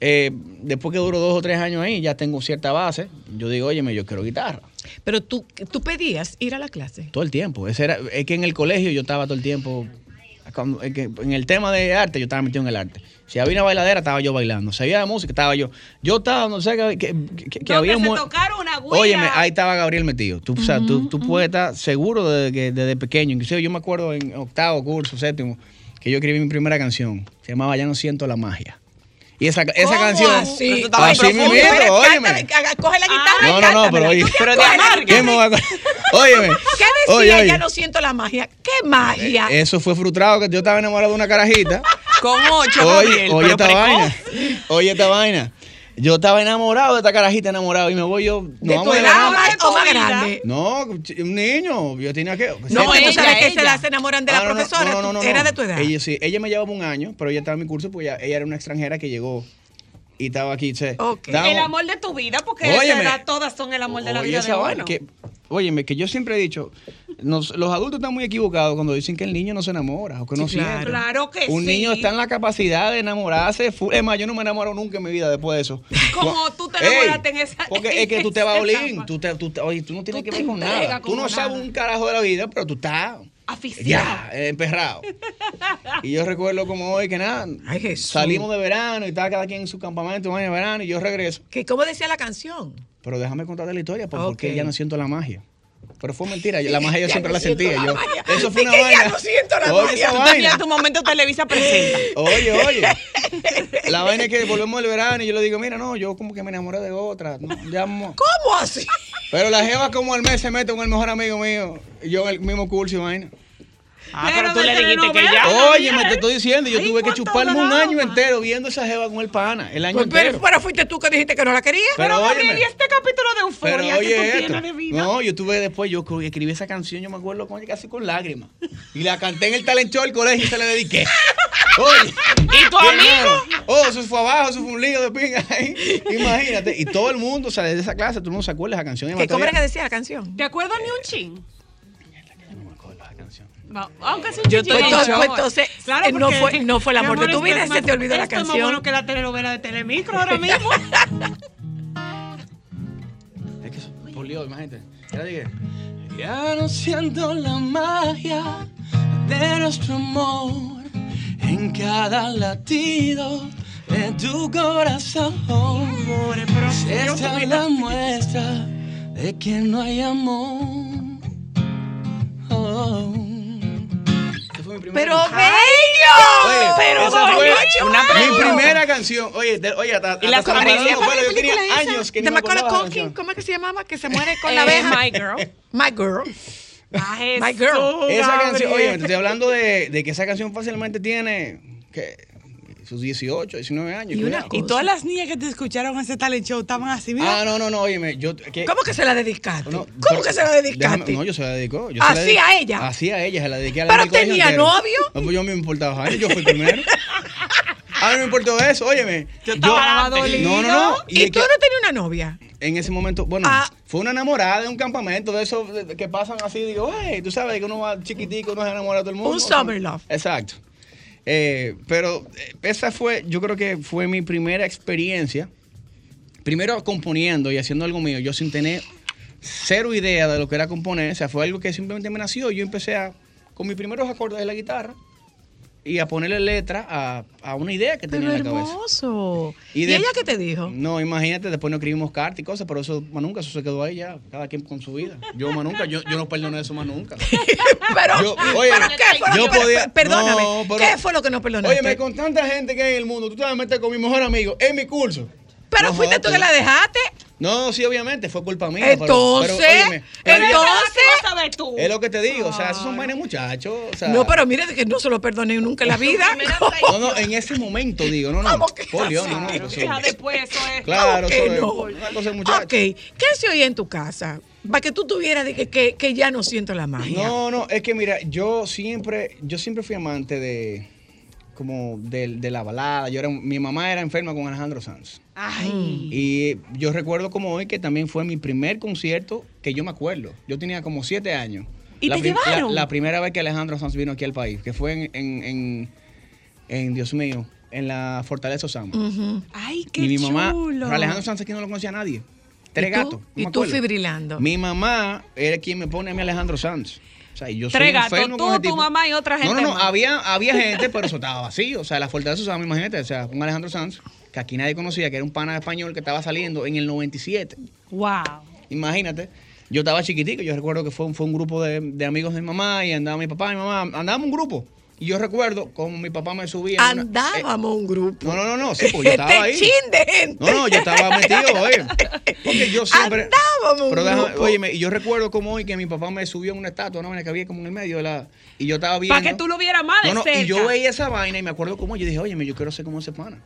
Eh, después que duro dos o tres años ahí, ya tengo cierta base. Yo digo, óyeme, yo quiero guitarra. Pero tú, tú pedías ir a la clase. Todo el tiempo. Ese era, es que en el colegio yo estaba todo el tiempo. cuando- es que en el tema de arte, yo estaba metido en el arte. Si había una bailadera, estaba yo bailando. Si había música, estaba yo. Yo estaba, no sé, que, que, que- había se tocaron una güira. Óyeme, ahí estaba Gabriel metido. Tú, o sea, tú, tú puedes estar seguro desde, que- desde pequeño. Inclusive yo me acuerdo en octavo curso, séptimo, que yo escribí mi primera canción. Se llamaba Ya no siento la magia. Y esa, esa ¿Cómo canción. así? Así profundo. Pero óyeme. Coge la guitarra No, y no, no, cántamela. pero oye. ¿Tú te Pero de acuerdas? amarga. ¿Qué me va a- Óyeme. ¿Qué decía? Oye, oye. Ya no siento la magia. ¿Qué magia? Eso fue frustrado que yo estaba enamorado de una carajita. Con ocho, Oye, Gabriel, oye pero esta precoz. vaina. Oye esta vaina. Yo estaba enamorado de esta carajita enamorado y me voy yo. ¿De no, tu vamos a edad ver- o más grande? No, un niño. Yo tenía que. No, tú sabes que ella. se las enamoran de la Ah, no, profesora. no, no, no, Era no. de tu edad. Ella sí, ella me llevaba un año, pero ella estaba en mi curso porque ella, ella era una extranjera que llegó y estaba aquí. se- estábamos- El amor de tu vida, porque a esa edad todas son el amor de la vida de uno. que, óyeme, que yo siempre he dicho, nos- los adultos están muy equivocados cuando dicen que el niño no se enamora o que no Sí, claro. siente. Claro que Un sí. niño está en la capacidad de enamorarse. full. Es más, yo no me enamoro nunca en mi vida después de eso. (laughs) Como tú te Ey, enamoraste en esa Porque es que tú te vas a oler, tú, te, tú, oye, tú no tienes Tú que ver con nada. Tú como no sabes un carajo de la vida, pero tú estás Aficiado. ya, eh, emperrado. y yo recuerdo como hoy que nada, salimos de verano y estaba cada quien en su campamento un año de verano y yo regreso. ¿Qué, ¿Cómo decía la canción? Pero déjame contarte la historia, pues, Ok. porque ya no siento la magia. Pero fue mentira, la (laughs) magia yo Ya siempre no la sentía. la Yo, magia. eso fue una que ya vaina. no siento la Oye, magia. esa vaina. tu momento Televisa presenta. (laughs) Oye, oye. (laughs) La vaina es que volvemos el verano y yo le digo, mira, no, yo como que me enamoré de otra. no, ya. ¿Cómo así? Pero la jeva como al mes se mete con el mejor amigo mío. Y yo en el mismo curso y vaina. Ah, pero tú le dijiste que ya. Oye, me te estoy diciendo, yo tuve que chuparme un año entero viendo esa jeva con el pana. El año Pues, pero, entero. pero fuiste tú que dijiste que no la querías. Pero. Y este capítulo de Pero euforia que tú oye de vida. No, yo tuve después, yo escribí- esa canción, yo me acuerdo con casi con lágrimas. Y la canté en el talent show del colegio y se la dediqué. (laughs) Oye. ¿Y tu amigo? Oh, eso fue abajo, eso fue un lío de pinga ahí. Imagínate. Y todo el mundo, o sea, desde esa clase, todo el mundo se acuerda de esa canción. Y ¿Qué, ¿Cómo era que decía la canción? ¿Te acuerdas ni un chin? No, aunque sea un Yo chin, pues, pues, entonces, eh, no fue- no fue el mi amor de tu vida, es se te olvidó la esto es más canción. bueno que la telenovela de Telemicro ahora mismo. (laughs) Es que eso, por lío, imagínate. Ya dije. Ya no siento la magia de nuestro amor en cada latido de tu corazón. Esta es la muestra de que no hay amor. Oh. Pero Oye, bello. Pero esa fue una mi primera canción. Oye, de- oye, hasta, Y la hasta paró los pelos. Yo tenía años que ni me acordaba la canción. ¿cómo es que se llamaba? Que se muere con Eh, la abeja. My Girl. (laughs) My Girl. My Jesús, Girl. Esa canción, oye, estoy hablando de, de que esa canción fácilmente tiene que sus 18, 19 años. Y, una- cuidado. y todas las niñas que te escucharon ese talent show estaban así, mira. Ah, no, no, no, óyeme, yo... que- ¿Cómo que se la dedicaste? No, ¿Cómo pero- que se la dedicaste? déjame- no, yo se la dedicó. Yo se la ¿Así dediqué- a ella? Así a ella, se la dediqué a la ¿Pero tenía novio? No, pues yo me importaba, Jaime, yo fui primero. A mí no me importó eso, óyeme. Yo, estaba dolido. No, no, no. ¿Y, tú que no tenías una novia? en ese momento, bueno, Ah. fue una enamorada de un campamento de esos que pasan así, digo, hey, tú sabes que uno va chiquitico, uno se enamora de todo el mundo. Un summer love. Exacto. Eh, pero eh, esa fue, yo creo que fue mi primera experiencia. Primero componiendo y haciendo algo mío, yo sin tener cero idea de lo que era componer. O sea, fue algo que simplemente me nació. Yo empecé a, con mis primeros acordes de la guitarra y a ponerle letra a, a una idea que tenía Pero en la cabeza. hermoso. ¿Y, de- ella qué te dijo? No, imagínate, después nos escribimos cartas y cosas, pero eso más nunca, eso se quedó ahí ya, cada quien con su vida. Yo más nunca, yo, yo no perdoné eso más nunca. (laughs) Pero, Yo- oye, ¿pero qué fue lo yo que, podía- perdóname, no, pero- ¿qué fue lo que no perdonaste? Óyeme, con tanta gente que hay en el mundo, tú te vas a meter con mi mejor amigo en mi curso. pero No fuiste jodas, tú que la dejaste. No, sí, obviamente, fue culpa mía. Entonces, pero, óyeme, pero ella- entonces. tú? es lo que te digo, o sea, esos son vainas muchachos. O sea, No, pero mire que no se lo perdoné nunca en la (laughs) vida. (laughs) No, no, en ese momento digo, no, no. Por Dios, no, no. Pero eso- ya después eso es. Claro, ¿Cómo eso que es no? una cosa de muchacho. Ok, ¿qué se oía en tu casa? Para que tú tuvieras de que, que, que ya no siento la magia. No, no, es que mira, yo siempre, yo siempre fui amante de como de, de la balada. Yo era, mi mamá era enferma con Alejandro Sanz. Ay. Y yo recuerdo como hoy que también fue mi primer concierto que yo me acuerdo. Yo tenía como siete años. ¿Y la te la- llevaron? La, primera vez que Alejandro Sanz vino aquí al país, que fue en, en, en- en, Dios mío, en la Fortaleza Osama. Ujú. Ay, qué Y mi mamá, chulo. Alejandro Sanz aquí no lo conocía a nadie. Tres ¿Y tú? gatos. no Y me tú fibrilando. Mi mamá era quien me pone a mí Alejandro Sanz. O sea, yo soy Tres gatos, tú, con tu mamá y otra gente No, no, no, más. había, había gente, pero eso estaba vacío. O sea, la Fortaleza Osama, imagínate, o sea, un Alejandro Sanz, que aquí nadie conocía, que era un pana español que estaba saliendo en el 97. Wow. Imagínate. Yo estaba chiquitico, yo recuerdo que fue un, fue un grupo de, de amigos de mi mamá y andaba mi papá y mi mamá, andábamos un grupo. Y yo recuerdo como mi papá me subía. en una- Andábamos un grupo. no, no, no, no, sí, porque yo estaba Este ahí. chin de gente. No, no, yo estaba metido, (laughs) oye. Porque yo siempre. Andábamos un Pero déjame, grupo. óyeme, y yo recuerdo como hoy que mi papá me subió en una estatua, una vaina que había como en el medio de la. Y yo estaba viendo. Para que tú lo vieras más de No, no, cerca. y yo veía esa vaina y me acuerdo como yo dije, oye, yo quiero ser como ese pana.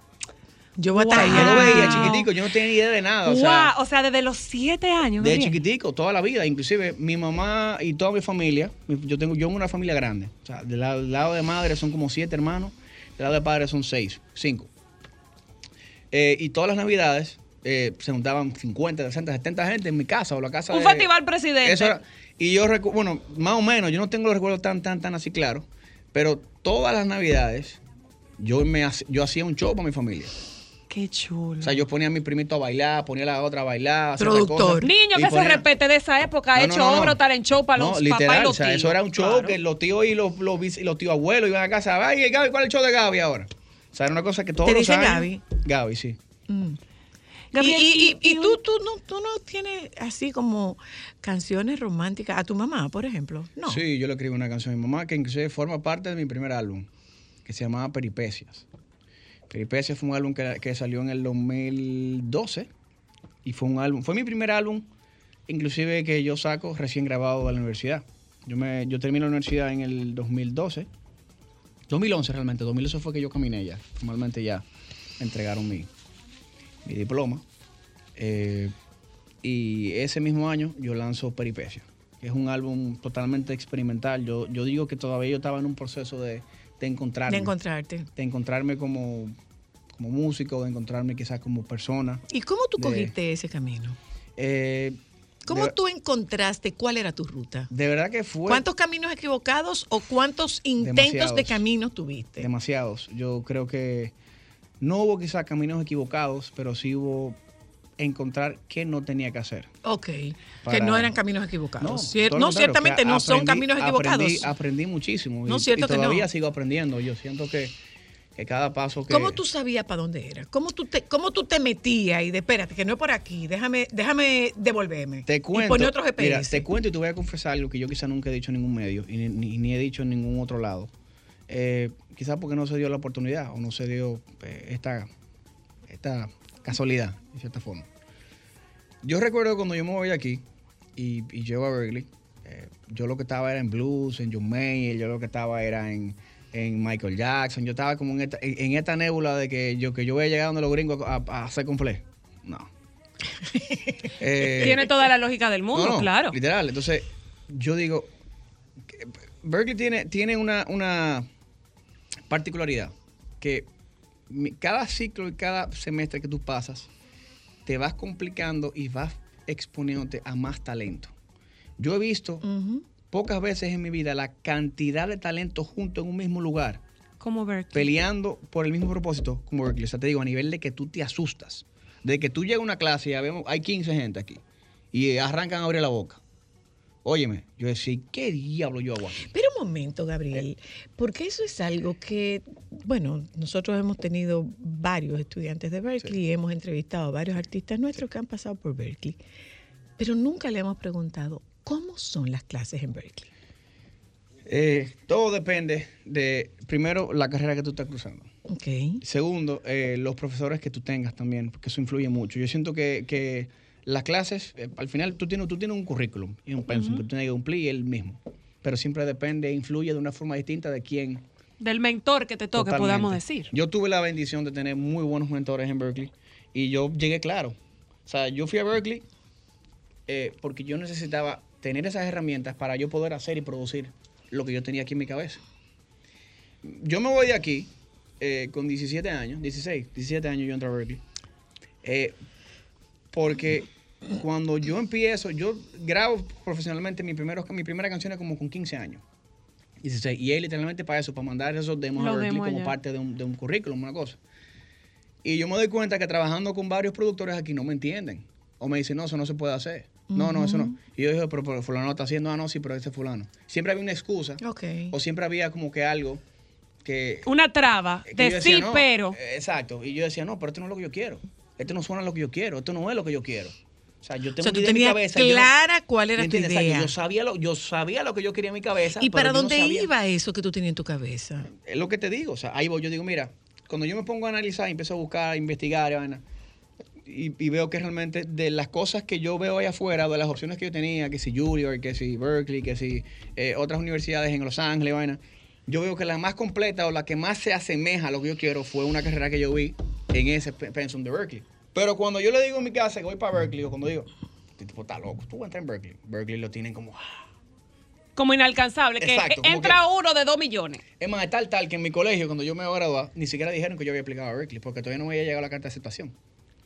Yo voy a O sea, estar yo lo veía chiquitico, yo no tenía ni idea de nada. O wow. sea, o sea, desde los siete años. de chiquitico, toda la vida. Inclusive mi mamá y toda mi familia, mi- yo tengo yo una familia grande. O sea, del lado, de madre son como siete hermanos, del lado de padre son seis, cinco. Eh, y todas las navidades eh, se juntaban 50, 60, 70 gente en mi casa o la casa Un de... festival presidente. Eso era- y yo recuerdo, bueno, más o menos, yo no tengo los recuerdos tan, tan, tan así claros, pero todas las navidades yo, me, yo hacía un show para mi familia. Qué chulo. O sea, yo ponía a mi primito a bailar, ponía a la otra a bailar. Productor. cosas, Niño que se respete de esa época, ha No, no, hecho no, no. obra talent show para no, los literal, papás y los o sea, tíos. eso era un show Claro. que los tíos y los, tíos abuelos iban a casa. Ay, Gaby, ¿cuál es el show de Gaby ahora? O sea, era una cosa que todos ¿Te los dicen años- Gaby? Gaby, sí. Mm. Y, Gabriel, y- y- y- y y tú, tú, no, tú no tienes así como canciones románticas a tu mamá, por ejemplo. No. Sí, yo le escribí una canción a mi mamá que inclusive forma parte de mi primer álbum, que se llamaba Peripecias. Peripecias fue un álbum que, que salió en el 2012 y fue un álbum, fue mi primer álbum, inclusive que yo saco recién grabado de la universidad. Yo, me, yo terminé la universidad en el 2012, 2011 realmente, 2011 fue que yo caminé ya, formalmente ya me entregaron mi, mi diploma. Eh, y ese mismo año yo lanzo Peripecia, que es un álbum totalmente experimental. Yo, yo digo que todavía yo estaba en un proceso de, de encontrarme. De encontrarte. de encontrarme como, como músico, de encontrarme quizás como persona. ¿Y cómo tú De- cogiste ese camino? Eh, ¿Cómo de, tú encontraste cuál era tu ruta? de verdad que fue ¿Cuántos caminos equivocados o cuántos intentos de caminos tuviste? demasiados. Yo creo que no hubo quizás caminos equivocados, pero sí hubo encontrar qué no tenía que hacer. Ok, que no eran caminos equivocados. Cier- no, ciertamente no son caminos equivocados. Aprendí, aprendí muchísimo No, y, cierto y que no. todavía sigo aprendiendo. Yo siento que, que cada paso que... ¿Cómo tú sabías para dónde era? ¿Cómo tú te, cómo tú te metías y de espérate, que no es por aquí, déjame, déjame devolverme? Te Y cuento, poner otro GPS. mira, te cuento y te voy a confesar algo que yo quizá nunca he dicho en ningún medio y ni, ni- ni he dicho en ningún otro lado. Eh, quizás porque no se dio la oportunidad o no se dio eh, esta, esta casualidad, de cierta forma. Yo recuerdo cuando yo me voy de aquí y, y llego a Berkeley, eh, yo lo que estaba era en blues, en John Mayer, yo lo que estaba era en, en Michael Jackson, yo estaba como en esta, en, en esta nébula de que yo, que yo voy a llegar donde los gringos a, a hacer completo. No. (laughs) Eh, Tiene toda la lógica del mundo, no, no, claro. Literal. Entonces, yo digo, Berkeley tiene, tiene una, una particularidad que cada ciclo y cada semestre que tú pasas, te vas complicando y vas exponiéndote a más talento. Yo he visto pocas veces en mi vida la cantidad de talento junto en un mismo lugar, Como Berkeley. peleando por el mismo propósito como Berkeley. O sea, te digo, a nivel de que tú te asustas. De que tú llegas a una clase y ya vemos, hay 15 gente aquí. Y arrancan a abrir la boca. Óyeme, yo decía, ¿qué diablo yo hago aquí? Pero un momento, Gabriel, porque eso es algo que, bueno, nosotros hemos tenido varios estudiantes de Berkeley y hemos entrevistado a varios artistas nuestros que han pasado por Berkeley, pero nunca le hemos preguntado cómo son las clases en Berkeley. Eh, todo depende de, primero, la carrera que tú estás cruzando. Ok. Segundo, eh, los profesores que tú tengas también, porque eso influye mucho. Yo siento que, que las clases, eh, al final tú tienes, tú tienes un currículum y un pensum que tú tienes que cumplir el mismo. Pero siempre depende, influye de una forma distinta de quién. Del mentor que te toque, Totalmente. podamos decir. Yo tuve la bendición de tener muy buenos mentores en Berkeley y yo llegué claro. O sea, yo fui a Berkeley eh, porque yo necesitaba tener esas herramientas para yo poder hacer y producir lo que yo tenía aquí en mi cabeza. Yo me voy de aquí eh, con 17 años, 16, 17 años yo entré a Berkeley. Eh, porque cuando yo empiezo, yo grabo profesionalmente mi, primero, mi primera canción es como con 15 años. 16. Y es literalmente para eso, para mandar esos demos a Berkeley como parte de un, de un currículum, una cosa. Y yo me doy cuenta que trabajando con varios productores aquí no me entienden. O me dicen, no, eso no se puede hacer. No, no, eso no. Y yo dije, pero, pero fulano está haciendo, ah, no, sí, pero ese fulano. Siempre había una excusa. Ok. O siempre había como que algo que... Una traba que de yo decía, sí, no, pero. Exacto. Y yo decía, no, pero esto no es lo que yo quiero. Esto no suena a lo que yo quiero. Esto no es lo que yo quiero. O sea, yo O tengo sea, una tú en mi cabeza. yo clara cuál era ¿me tu idea. Yo sabía, lo, yo sabía lo que yo quería en mi cabeza. ¿Y para no dónde iba eso que tú tenías en tu cabeza? es lo que te digo. O sea, ahí voy. Yo digo, mira, cuando yo me pongo a analizar y empiezo a buscar, a investigar, y, vaina, y, y veo que realmente de las cosas que yo veo ahí afuera, de las opciones que yo tenía, que si Juilliard, que si Berkeley, que si eh, otras universidades en Los Ángeles, vaina, yo veo que la más completa o la que más se asemeja a lo que yo quiero fue una carrera que yo vi en ese pe- pensum de Berkeley. Pero cuando yo le digo en mi casa que voy para Berkeley, o cuando digo, este tipo está loco, tú vas a entrar en Berkeley. Berkeley lo tienen como, "Ah". Como inalcanzable, que Exacto, entra uno de dos millones. Es más, es tal, tal que en mi colegio, cuando yo me iba a graduar, ni siquiera dijeron que yo había aplicado a Berkeley, porque todavía no me había llegado la carta de aceptación.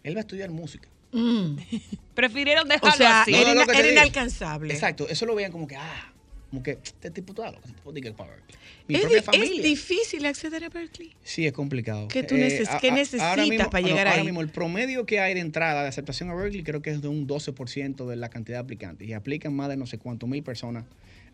Él va a estudiar música. Mm. (laughs) Prefirieron O dejarlo sea, así. No, no, era, era inalcanzable. Exacto, eso lo veían como que, ah, como que este tipo está loco, este para Berkeley. Mi Es, propia familia. es difícil acceder a Berkeley. Sí, es complicado. ¿Qué tú Eh, neces- a- qué a- ahora necesitas mismo- para no, llegar ahora ahí? mismo el promedio que hay de entrada de aceptación a Berkeley creo que es de un 12% de la cantidad de aplicantes. Y aplican más de no sé cuántos mil personas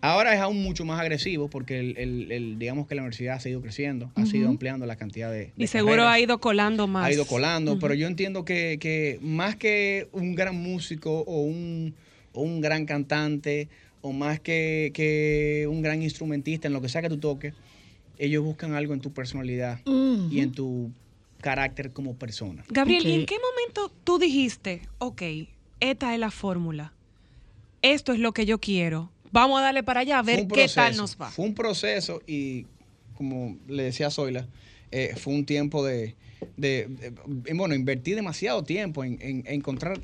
Ahora es aún mucho más agresivo porque el, el- el- digamos que la universidad ha seguido creciendo, ha seguido Ujú. ampliando la cantidad de... de Y seguro carreras. ha ido colando más. Ha ido colando, pero yo entiendo que, que más que un gran músico o un, o un gran cantante o más que, que un gran instrumentista en lo que sea que tú toques, ellos buscan algo en tu personalidad y en tu carácter como persona. Gabriel, ¿y en qué momento tú dijiste, ok, esta es la fórmula, esto es lo que yo quiero, vamos a darle para allá a Fue ver un qué tal proceso, nos va? Fue un proceso y, como le decía a Zoila, eh, fue un tiempo de, de- de- bueno, invertí demasiado tiempo en, en- en encontrar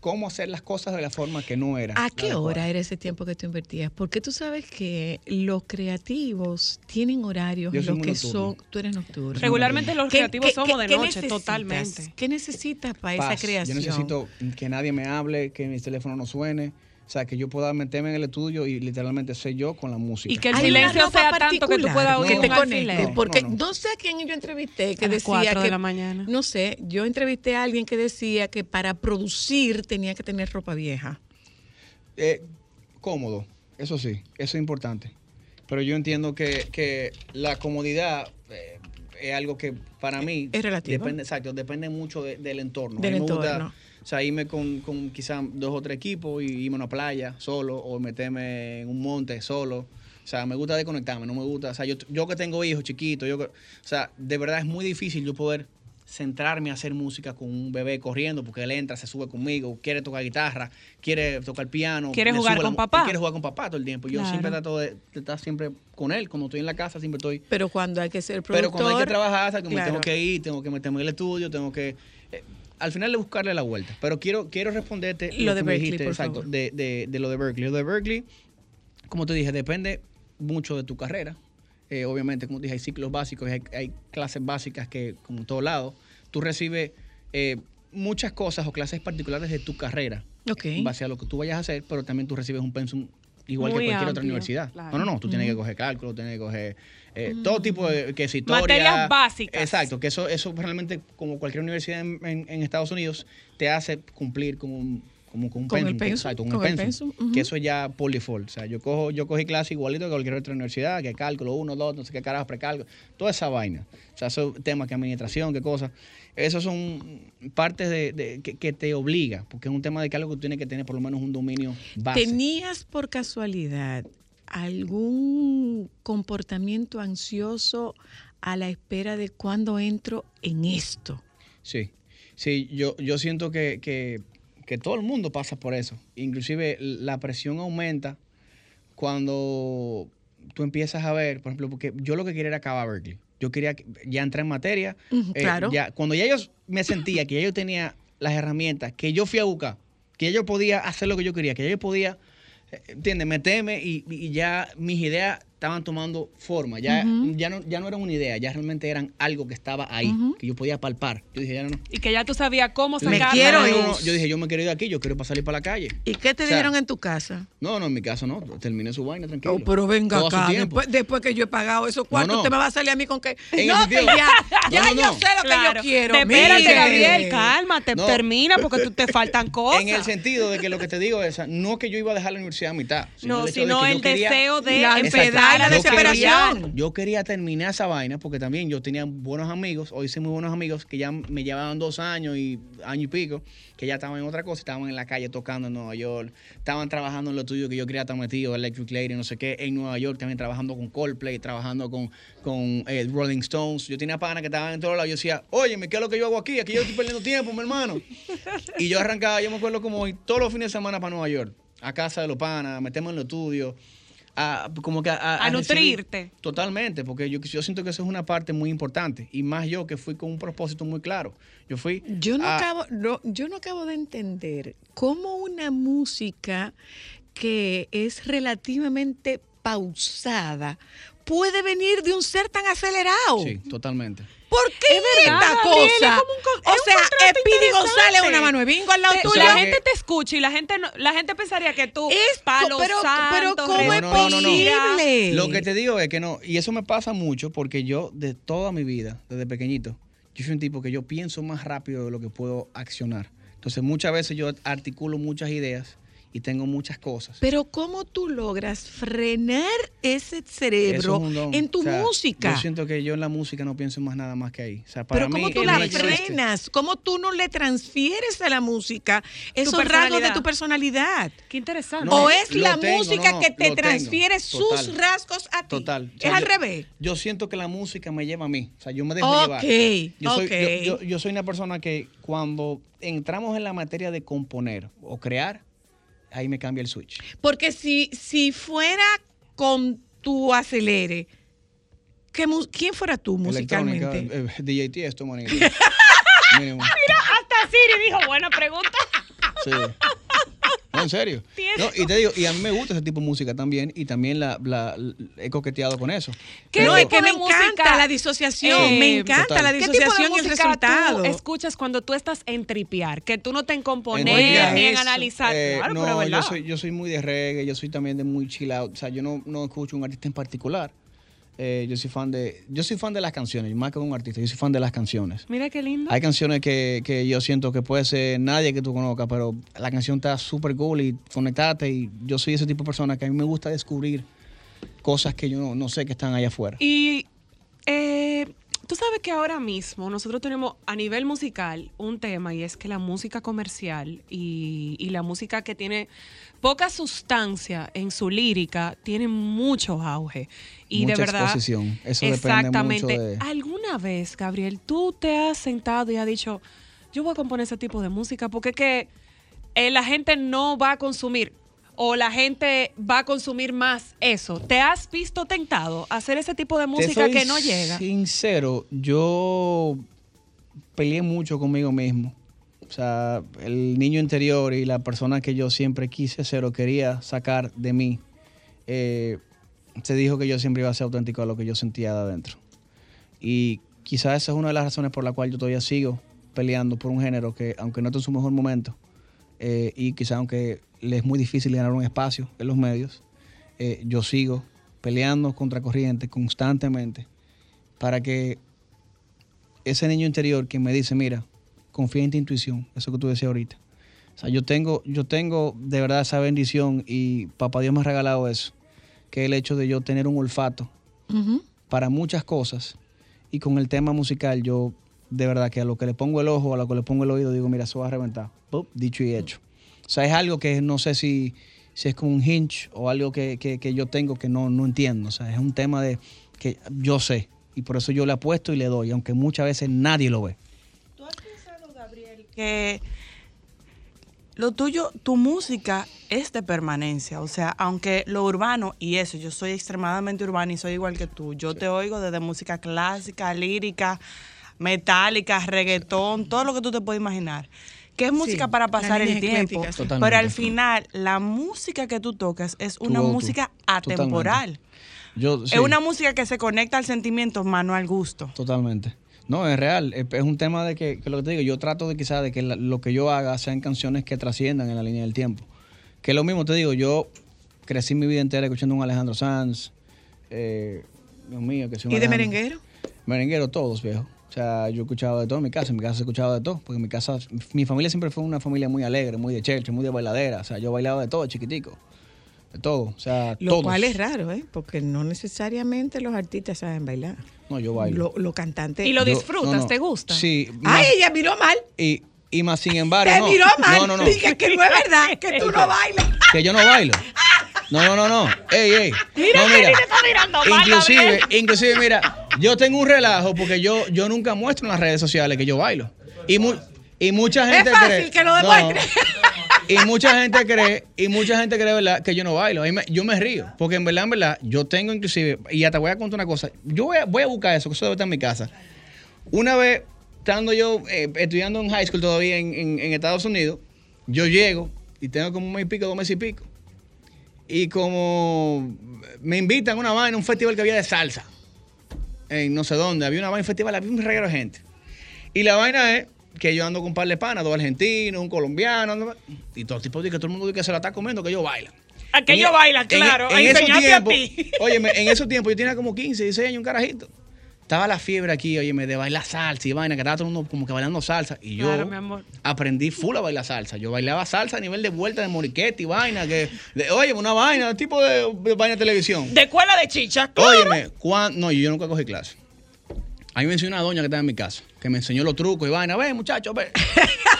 cómo hacer las cosas de la forma que no era. ¿A qué adecuada. hora era ese tiempo que tú invertías? Porque tú sabes que los creativos tienen horarios Yo los que nocturno. son. Tú eres nocturno. Regularmente los ¿Qué- creativos qué- somos qué- de qué noche, necesitas? totalmente. ¿Qué necesitas para esa creación? Yo necesito que nadie me hable, que mi teléfono no suene. O sea, que yo pueda meterme en el estudio y literalmente ser yo con la música. Y que el Hay silencio sea tanto que tú puedas No, oír que te un conecte, alfiler. porque No, no, no. sé a quién yo entrevisté que A las decía cuatro de que la mañana. no sé, yo entrevisté a alguien que decía que para producir tenía que tener ropa vieja. Eh, cómodo, eso sí, eso es importante. Pero yo entiendo que, que la comodidad eh, es algo que para mí Es relativo. Depende, exacto, depende mucho de- del entorno. Del gusta, entorno. o sea, irme con, con quizás dos o tres equipos y irme a una playa solo o meterme en un monte solo. O sea, me gusta desconectarme, no me gusta. O sea, yo, yo que tengo hijos chiquitos, yo que- o sea, de verdad es muy difícil yo poder centrarme a hacer música con un bebé corriendo porque él entra, se sube conmigo, quiere tocar guitarra, quiere tocar piano. Quiere jugar la con papá. Quiere jugar con papá todo el tiempo. Yo Claro. siempre trato de, de estar siempre con él. Cuando estoy en la casa, siempre estoy Pero cuando hay que ser productor. pero cuando hay que trabajar, sea, como claro. tengo que ir, tengo que meterme en el estudio, tengo que... eh, al final de buscarle la vuelta. Pero quiero, quiero responderte Lo de que me Berkeley, por exacto, favor. de, de- de lo de Berkeley. Lo de Berkeley, como te dije, depende mucho de tu carrera. Eh, obviamente, como dije, hay ciclos básicos, hay, hay clases básicas que, como en todo lado, tú recibes eh, muchas cosas o clases particulares de tu carrera Ok. en base a lo que tú vayas a hacer, pero también tú recibes un pensum igual Muy que cualquier otra universidad. claro. No, no, no, tú tienes que coger cálculo, tienes que coger eh, todo tipo de que es historia. Materias básicas. Exacto, que eso, eso realmente, como cualquier universidad en, en- en Estados Unidos, te hace cumplir con un, como con un Con el pensum, pensum, exacto, con el pensum. Que eso es ya por default. O sea, yo cojo, yo cogí clase igualito que cualquier otra universidad, que cálculo, uno, dos, no sé qué carajo, precálculo, toda esa vaina. O sea, esos temas que administración, qué cosas. Esos son partes de, de- que, que te obliga, porque es un tema de que algo que tú tienes que tener por lo menos un dominio base. ¿Tenías por casualidad algún comportamiento ansioso a la espera de cuándo entro en esto? Sí, sí, yo, yo siento que, que- que todo el mundo pasa por eso. Inclusive la presión aumenta cuando tú empiezas a ver, por ejemplo, porque yo lo que quería era acabar Berkeley. Yo quería que- ya entrar en materia. Eh, claro. ya, cuando ya yo me sentía que ya yo tenía las herramientas, que yo fui a buscar, que ya yo podía hacer lo que yo quería, que ya yo podía, eh, ¿entiendes? Meterme y, y ya mis ideas estaban tomando forma. Ya, ya, no, ya no eran una idea, ya realmente eran algo que estaba ahí, que yo podía palpar. Yo dije, ya no, no. Y que ya tú sabías cómo Yo dije, sacar quiero no, no, ir. no. Yo dije, yo me quiero ir de aquí, yo quiero para salir para la calle. ¿Y qué te O sea, dijeron en tu casa? No, no, en mi caso no. Terminé su vaina, tranquilo. Oh, pero venga Todo acá, después, después que yo he pagado esos cuartos, no. usted me va a salir a mí con que... En no, que ya, ya No, no, yo no. sé lo que Claro. yo quiero. Te- Espérate. Gabriel, cálmate, No. termina porque tú te faltan cosas. (laughs) En el sentido de que lo que te digo es, no que yo iba a dejar la universidad a mitad. No, el sino de que yo el deseo de empezar ansiedad y la a yo quería- desesperación. Yo quería terminar esa vaina porque también yo tenía buenos amigos, hoy hice muy buenos amigos que ya me llevaban dos años y año y pico, que ya estaban en otra cosa, estaban en la calle tocando en Nueva York, estaban trabajando en lo tuyo que yo quería estar metido, Electric Lady, no sé qué, en Nueva York también trabajando con Coldplay, trabajando con, con eh, Rolling Stones. Yo tenía panas que estaban en todos lados. Yo decía, oye, ¿qué es lo que yo hago aquí? Aquí yo estoy perdiendo tiempo, mi hermano. Y yo arrancaba, yo me acuerdo como ir todos los fines de semana para Nueva York, a casa de los panas, metemos en los estudios. A, como que a, a- A a recibir- nutrirte. Totalmente, porque yo, yo siento que eso es una parte muy importante. Y más yo que fui con un propósito muy claro. Yo fui. Yo no, a- acabo, no- yo no acabo de entender cómo una música que es relativamente pausada puede venir de un ser tan acelerado. Sí, totalmente. ¿Por qué Es verdad, esta Gabriel, es cosa? como un con- o es sea, interesante. González una mano de bingo al lado Te- tuyo. la gente te escucha y la gente no- la gente pensaría que tú Es- palo pero- pero ¿cómo es posible? Lo que te digo es que no, y eso me pasa mucho porque yo de toda mi vida, desde pequeñito, yo soy un tipo que yo pienso más rápido de lo que puedo accionar. Entonces muchas veces yo articulo muchas ideas y tengo muchas cosas. Pero ¿cómo tú logras frenar ese cerebro es un don. en tu O sea, música? Yo siento que yo en la música no pienso en más nada más que ahí. O sea, para Pero mí ¿cómo tú no la existe. frenas? ¿Cómo tú no le transfieres a la música esos rasgos de tu personalidad? Qué interesante. No, ¿O es la tengo, música no, que te transfiere sus Total. rasgos a ti? Total. O es al yo- revés. Yo siento que la música me lleva a mí. O sea, yo me dejo Ok, llevar. Yo soy, ok. yo, yo- yo soy una persona que cuando entramos en la materia de componer o crear, ahí me cambia el switch. Porque si, si fuera con tu acelere, ¿qué ¿quién fuera tú musicalmente? Eh, DJ Tiesto. (laughs) Mínimo. Hasta Siri dijo, buena pregunta. Sí. No, en serio. (laughs) No, y te digo, y a mí me gusta ese tipo de música también, y también la, la- he coqueteado con eso. ¿Qué no, es que me de música, encanta la disociación, eh, me encanta total. la ¿Qué tipo disociación y el resultado. tú escuchas cuando tú estás en tripear? Que tú no te en componer ni en analizar. Eh, claro, no, pero yo soy, yo soy muy de reggae, yo soy también de muy chill out. O sea, yo no, no escucho un artista en particular. Eh, yo soy fan de, yo soy fan de las canciones, más que un artista, yo soy fan de las canciones. Mira qué lindo. Hay canciones que, que yo siento que puede ser nadie que tú conozcas, pero la canción está súper cool y conectate. Y yo soy ese tipo de persona que a mí me gusta descubrir cosas que yo no, no sé que están allá afuera. Y eh, tú sabes que ahora mismo nosotros tenemos a nivel musical un tema y es que la música comercial y, y la música que tiene poca sustancia en su lírica tiene mucho auge. Y Mucha de verdad. exposición. Eso depende exactamente. mucho de- ¿Alguna vez, Gabriel, tú te has sentado y has dicho, yo voy a componer ese tipo de música porque es que eh, la gente no va a consumir o la gente va a consumir más eso. ¿Te has visto tentado a hacer ese tipo de música que no llega? Sincero, yo peleé mucho conmigo mismo. O sea, el niño interior y la persona que yo siempre quise ser o quería sacar de mí, eh, se dijo que yo siempre iba a ser auténtico a lo que yo sentía de adentro. Y quizás esa es una de las razones por la cual yo todavía sigo peleando por un género que, aunque no esté en su mejor momento, eh, y quizás aunque le es muy difícil ganar un espacio en los medios, eh, yo sigo peleando contra corriente constantemente para que ese niño interior que me dice, mira, confía en tu intuición, eso que tú decías ahorita. O sea, yo tengo, yo tengo de verdad esa bendición y papá Dios me ha regalado eso, que es el hecho de yo tener un olfato para muchas cosas y con el tema musical yo de verdad que a lo que le pongo el ojo, a lo que le pongo el oído, digo, mira, eso va a reventar. Pup, dicho y hecho. O sea, es algo que no sé si, si es como un hinge o algo que, que- que yo tengo que no, no entiendo. O sea, es un tema de que yo sé y por eso yo le apuesto y le doy, aunque muchas veces nadie lo ve. Que lo tuyo, tu música es de permanencia. O sea, aunque lo urbano y eso, yo soy extremadamente urbana y soy igual que tú. Yo te oigo desde música clásica, lírica, metálica, reggaetón, todo lo que tú te puedes imaginar. Que es música para pasar el tiempo. Totalmente. Pero al final, la música que tú tocas es una música atemporal. Yo, sí. Es una música que se conecta al sentimiento, mano al gusto. Totalmente. No, es real. Es, un tema de que, que lo que te digo, yo trato de quizás de que la- lo que yo haga sean canciones que trasciendan en la línea del tiempo. Que es lo mismo te digo, yo crecí mi vida entera escuchando un Alejandro Sanz, eh, Dios mío, que soy un ¿Y de Alejandro- merenguero? Merenguero todos, viejo. O sea, yo he escuchado de todo en mi casa, en mi casa he escuchado de todo, porque en mi casa, mi familia siempre fue una familia muy alegre, muy de church, muy de bailadera. O sea, yo bailaba de todo, chiquitico. De todo. O sea, Lo todos. cual es raro, ¿eh? Porque no necesariamente los artistas saben bailar. No, yo bailo. Lo- Los cantantes. ¿Y lo Yo- disfrutas? no, no. ¿Te gusta? Sí. Ay, más- ella miró mal. y, y más sin embargo. Te no. miró mal. No, no, no. Dije que no es verdad, que tú no (laughs) bailas. Que yo no bailo. No, no, no, no. Ey, ey. Mira no, que mira. ni te está mirando mal, Inclusive, inclusive, mira, yo tengo un relajo porque yo, yo nunca muestro en las redes sociales que yo bailo. Y, mu- y mucha Es gente fácil cree. que lo No. demuestre. Y mucha gente cree, y mucha gente cree, ¿verdad?, que yo no bailo. Yo me río. Porque en verdad, en verdad, yo tengo inclusive, y te voy a contar una cosa. Yo voy a, a buscar eso, que eso debe estar en mi casa. Una vez, estando yo eh, estudiando en high school todavía en, en- Estados Unidos, yo llego y tengo como un mes y pico, dos meses y pico. Y como me invitan a una vaina, un festival que había de salsa, en no sé dónde, había una vaina, un festival, había un reguero de gente. Y la vaina es que yo ando con un par de panas, dos argentinos, un colombiano, ando- y todo tipo de que todo el mundo dice que se la está comiendo, que yo baila. Aquello En- e- baila, en- claro. En, a esos a ti. (laughs) óyeme, en esos tiempos yo tenía como 15, 16 años, un carajito. estaba la fiebre aquí, oye, de bailar salsa y vaina, que estaba todo el mundo como que bailando salsa. Y yo Claro, mi amor. aprendí full a bailar salsa. Yo bailaba salsa a nivel de vuelta de moriquete y vaina, que, de- oye, una vaina, tipo de, de vaina de televisión. De escuela de chicha. Óyeme, cuan- no, yo nunca cogí clase. A mí me enseñó una doña que estaba en mi casa, que me enseñó los trucos y vaina. Ve, muchacho, ve.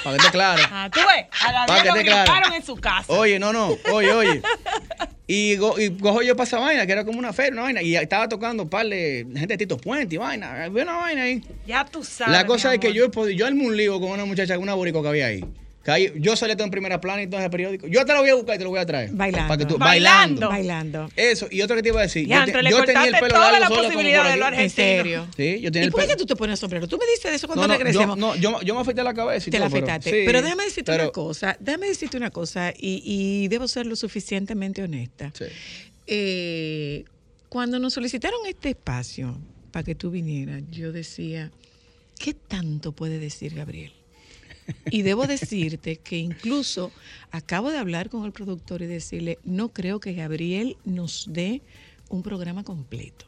Para que esté claro. Ah, tú ves, a Pa' Gabriel que lo esté claro. en su casa. Oye, no, no, oye, oye. (laughs) Y, go- y cojo yo para esa vaina, que era como una feria, una vaina. Y estaba tocando un par de gente de Tito Puente y vaina. Había una vaina ahí. Ya tú sabes. La cosa es que yo, yo armé un lío con una muchacha, una boricua que había ahí. Ahí- yo salí todo en primera plana y todo ese periódico. Yo te lo voy a buscar y te lo voy a traer. Bailando. Para que tú- Bailando. bailando. Eso. Y otra que te iba a decir. yo, Diantre, te- le yo tenía el cortaste pelo toda largo la solo posibilidad de lo En argentino. serio. Sí, yo tenía ¿Y el por qué tú te pones sombrero? Tú me dices de eso cuando No, no, yo, regresemos. no, yo, yo me afeité la cabeza y Te la todo, pero- afeitaste. sí, Pero, déjame decirte pero- una cosa, déjame decirte una cosa y, y debo ser lo suficientemente honesta. Sí. Eh, cuando nos solicitaron este espacio para que tú vinieras, yo decía, ¿qué tanto puede decir Gabriel? Y debo decirte que incluso acabo de hablar con el productor y decirle, no creo que Gabriel nos dé un programa completo.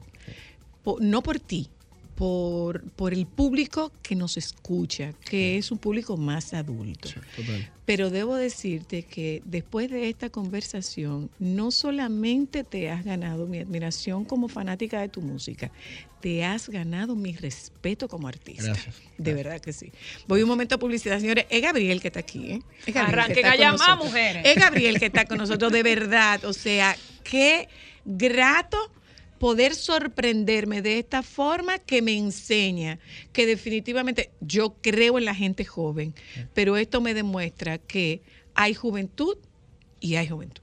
No por ti, por, por el público que nos escucha, que es un público más adulto. Pero debo decirte que después de esta conversación, no solamente te has ganado mi admiración como fanática de tu música, te has ganado mi respeto como artista. Gracias. De verdad que sí. Voy un momento a publicidad, señores. Es Gabriel que está aquí, ¿eh? Es Gabriel Arranquen a llamar, mujeres. Es Gabriel que está con nosotros, de verdad. O sea, qué grato poder sorprenderme de esta forma que me enseña que definitivamente yo creo en la gente joven, pero esto me demuestra que hay juventud y hay juventud.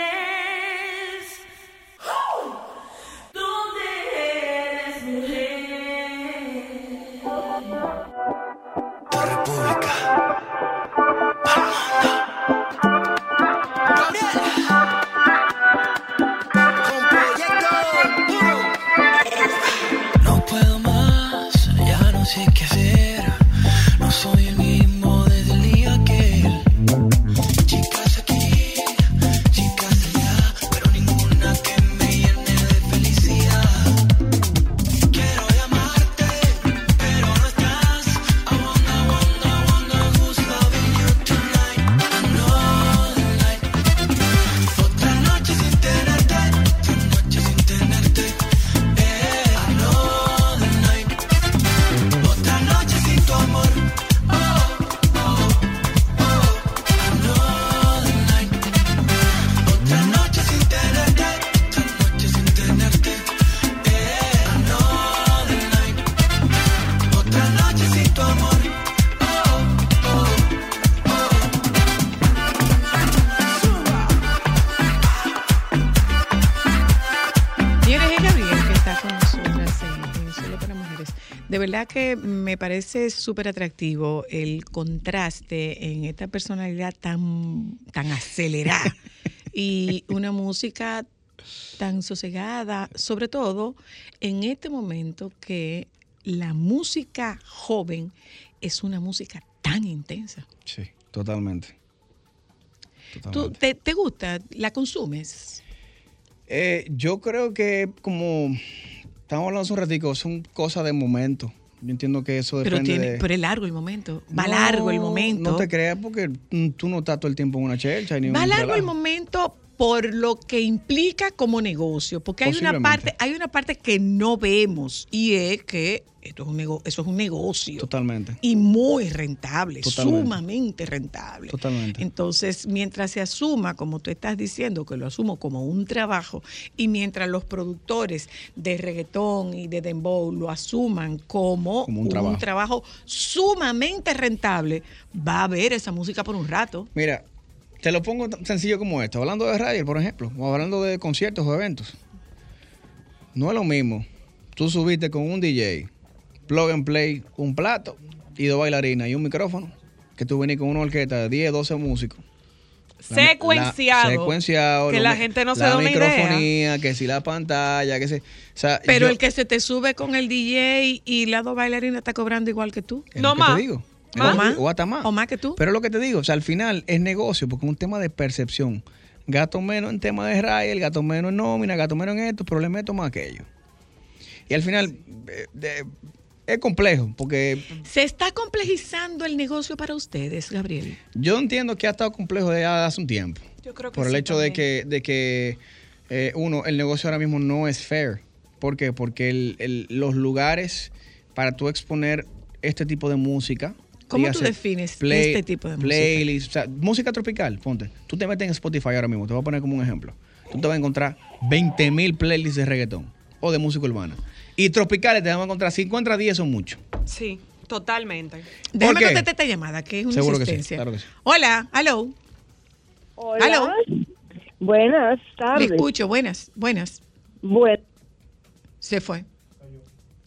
Verdad que me parece súper atractivo el contraste en esta personalidad tan, tan acelerada (laughs) y una música tan sosegada, sobre todo en este momento que la música joven es una música tan intensa. Sí, totalmente. ¿Tú, te, te gusta? ¿La consumes? Eh, yo creo que como estamos hablando hace un ratico, son cosas de momento. Yo entiendo que eso Pero, depende tiene, de... pero es largo el momento. Va No, largo el momento. No te creas porque tú no estás todo el tiempo en una chelcha. Ni Va un largo el momento por lo que implica como negocio, porque hay una parte, hay una parte que no vemos y es que esto es un nego- eso es un negocio Totalmente. y muy rentable, Totalmente. sumamente rentable. Totalmente. Entonces, mientras se asuma, como tú estás diciendo, que lo asumo como un trabajo, y mientras los productores de reggaetón y de dembow lo asuman como, Como un trabajo. sumamente rentable, va a haber esa música por un rato. Mira, te lo pongo tan sencillo como esto. Hablando de radio, por ejemplo, o hablando de conciertos o eventos. No es lo mismo. Tú subiste con un DJ, plug and play, un plato y dos bailarinas y un micrófono, que tú venís con una orquesta de 10, 12 músicos. La- la- Secuenciado. secuenciado. Que la gente no se la da una idea. microfonía, que si la pantalla, que si... O sea, Pero yo- el que se te sube con el DJ y las dos bailarinas está cobrando igual que tú. Es te digo. Es ¿Más? O hasta más. O más que tú. Pero es lo que te digo, o sea, al final es negocio porque es un tema de percepción. Gato menos en tema de Israel, gato menos en nómina, gato menos en esto, pero le meto más aquello. Y al final eh, de- es complejo porque ¿Se está complejizando el negocio para ustedes, Gabriel? yo entiendo que ha estado complejo desde hace un tiempo. Yo creo que Por el sí hecho de que, de que eh, uno, el negocio ahora mismo no es fair. ¿Por qué? Porque el- el- los lugares para tú exponer este tipo de música. ¿Cómo tú defines este tipo de música? Playlist, o sea, música tropical, ponte. Tú te metes en Spotify ahora mismo, te voy a poner como un ejemplo. Tú te vas a encontrar 20 mil playlists de reggaetón o de música urbana. Y tropicales te vas a encontrar, si encuentras 10 son muchos. Sí, totalmente. Déjame qué? contestar esta llamada, que es una Seguro que sí, insistencia. claro que sí. Hola, hello. Hola. Hello. Buenas Le tardes. escucho, buenas, buenas. Bueno. Se fue.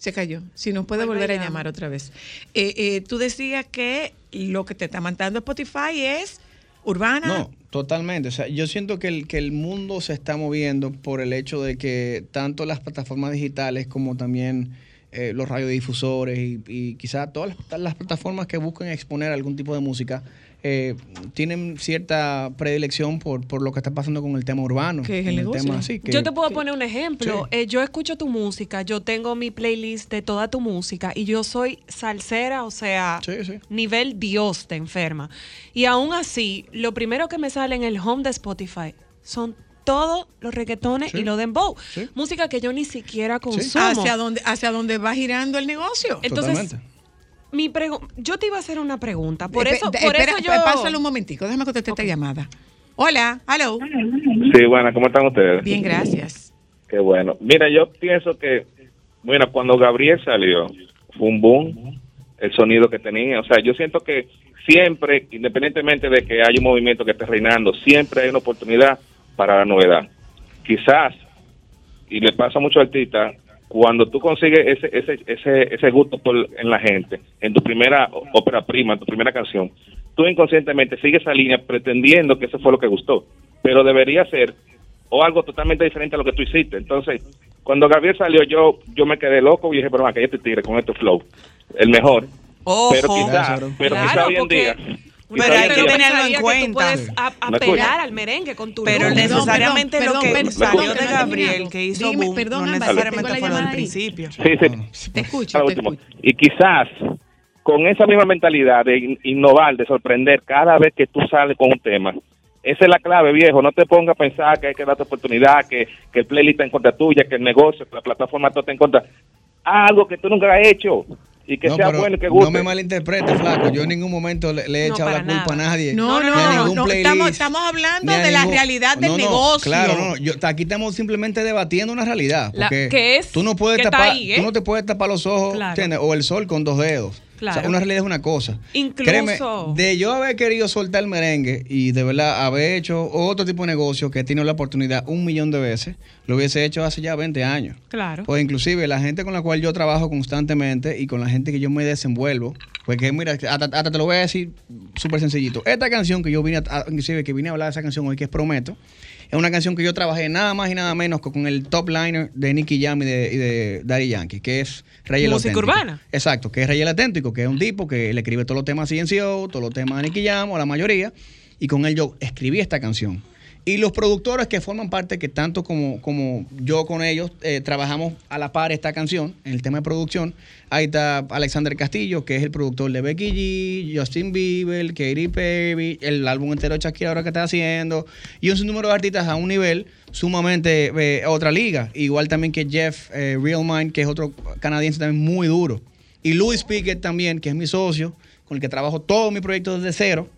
Se cayó. Si nos puede volver a llamar otra vez. Eh, eh, tú decías que lo que te está mandando Spotify es urbana. No, totalmente. O sea, yo siento que el, que el mundo se está moviendo por el hecho de que tanto las plataformas digitales como también eh, los radiodifusores y, y quizás todas las, las plataformas que buscan exponer algún tipo de música eh, tienen cierta predilección por, por lo que está pasando con el tema urbano. Que es el negocio. tema así, que- yo te puedo poner un ejemplo. Sí. Eh, yo escucho tu música, yo tengo mi playlist de toda tu música y yo soy salsera, o sea, nivel Dios te enferma. Y aún así, lo primero que me sale en el home de Spotify son todos los reggaetones Sí. y los dembow. Música que yo ni siquiera consumo. ¿Hacia dónde, ¿Hacia dónde va girando el negocio? Entonces, mi yo te iba a hacer una pregunta. Por Espe- eso, por espera, eso yo... espera, Pásalo un momentico, déjame contestar esta llamada. Hola, hello. Sí, bueno, ¿cómo están ustedes? Bien, gracias. Qué bueno. Mira, yo pienso que, bueno, cuando Gabriel salió, fue un boom el sonido que tenía. O sea, yo siento que siempre, independientemente de que haya un movimiento que esté reinando, siempre hay una oportunidad para la novedad. Quizás, y le pasa a muchos artistas, cuando tú consigues ese, ese, ese, ese gusto por, en la gente, en tu primera ópera prima, en tu primera canción, tú inconscientemente sigues esa línea pretendiendo que eso fue lo que gustó. Pero debería ser o algo totalmente diferente a lo que tú hiciste. Entonces, cuando Gabriel salió, yo yo me quedé loco y dije, pero acá este tigre con este flow, el mejor. Ojo. pero quizás, Claro. pero Claro, quizá hoy en porque- día. Pero hay que tenerlo en Pensaría que tú cuenta. puedes a- ¿Me apelar al merengue con tu Pero necesariamente perdón, lo que perdón, salió perdón, de Gabriel, que hizo Dime, boom, perdón, no necesariamente fue lo del principio. Sí, sí. Te escucho, te. Y quizás con esa misma mentalidad de in- innovar, de sorprender cada vez que tú sales con un tema. Esa es la clave, viejo. No te pongas a pensar que hay que darte oportunidad, que, que el playlist está en contra tuya, que el negocio, que la plataforma todo está en contra. Algo que tú nunca has hecho y que No, sea bueno y que guste. No me malinterprete, flaco. Yo en ningún momento le, le he No, echado la culpa a nadie. No, ni a no, ningún no, playlist, estamos, estamos hablando ni a de la realidad del No, no, negocio. Claro, no, yo, aquí estamos simplemente debatiendo una realidad. La- que es- tú no puedes que está tapar, ahí, ¿eh? tú no te puedes tapar los ojos. O el sol con dos dedos. O sea, Claro. una realidad es una cosa. Incluso- Créeme, de yo haber querido soltar el merengue y de verdad haber hecho otro tipo de negocio que he tenido la oportunidad un millón de veces, lo hubiese hecho hace ya 20 años. Claro. Pues inclusive la gente con la cual yo trabajo constantemente y con la gente que yo me desenvuelvo, porque mira, hasta, hasta te lo voy a decir súper sencillito. Esta canción que yo vine, a- inclusive que vine a hablar de esa canción hoy, que es Prometo, es una canción que yo trabajé nada más y nada menos que con el top liner de Nicky Jam y de, y de Daddy Yankee, que es Rey el Música Auténtico. urbana. Exacto, que es Rey el Auténtico, que es un tipo que le escribe todos los temas a CNCO, todos los temas a Nicky Jam o la mayoría, y con él yo escribí esta canción. Y los productores que forman parte, que tanto como, como yo con ellos, eh, trabajamos a la par esta canción, en el tema de producción. Ahí está Alexander Castillo, que es el productor de Becky G, Justin Bieber, Katy Perry, el álbum entero de Shakira ahora que está haciendo, y un sinnúmero de artistas a un nivel sumamente eh, otra liga. Igual también que Jeff eh, Real Mind, que es otro canadiense también muy duro. Y Louis Pickett también, que es mi socio, con el que trabajo todo mi proyecto desde cero,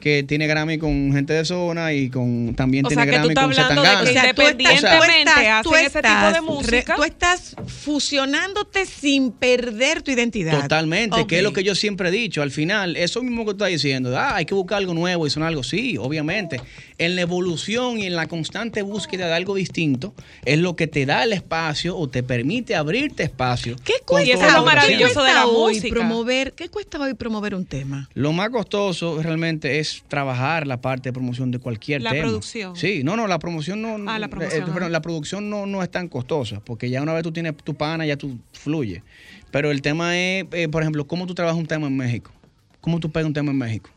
que tiene Grammy con gente de zona y con también O tiene sea, que tú Grammy estás con de que O sea, tú estás- independientemente tú estás- tú hacen ese tipo de estás música. re- tú estás fusionándote sin perder tu identidad. Totalmente, que es lo que yo siempre he dicho. Al final, eso mismo que tú estás diciendo, ah, hay que buscar algo nuevo y sonar algo. Sí, obviamente. En la evolución y en la constante búsqueda de algo distinto, es lo que te da el espacio o te permite abrirte espacio. ¿Qué cuesta, todo lo que ¿qué sientes. cuesta hoy promover? ¿Qué cuesta hoy promover un tema? Lo más costoso realmente es trabajar la parte de promoción de cualquier La tema. producción. Sí, no, no, la promoción no. Ah, la eh, promoción, perdón, ajá. la producción no, no es tan costosa, porque ya una vez tú tienes tu pana, ya tú fluye. Pero el tema es, eh, por ejemplo, cómo tú trabajas un tema en México. ¿Cómo tú pegas un tema en México?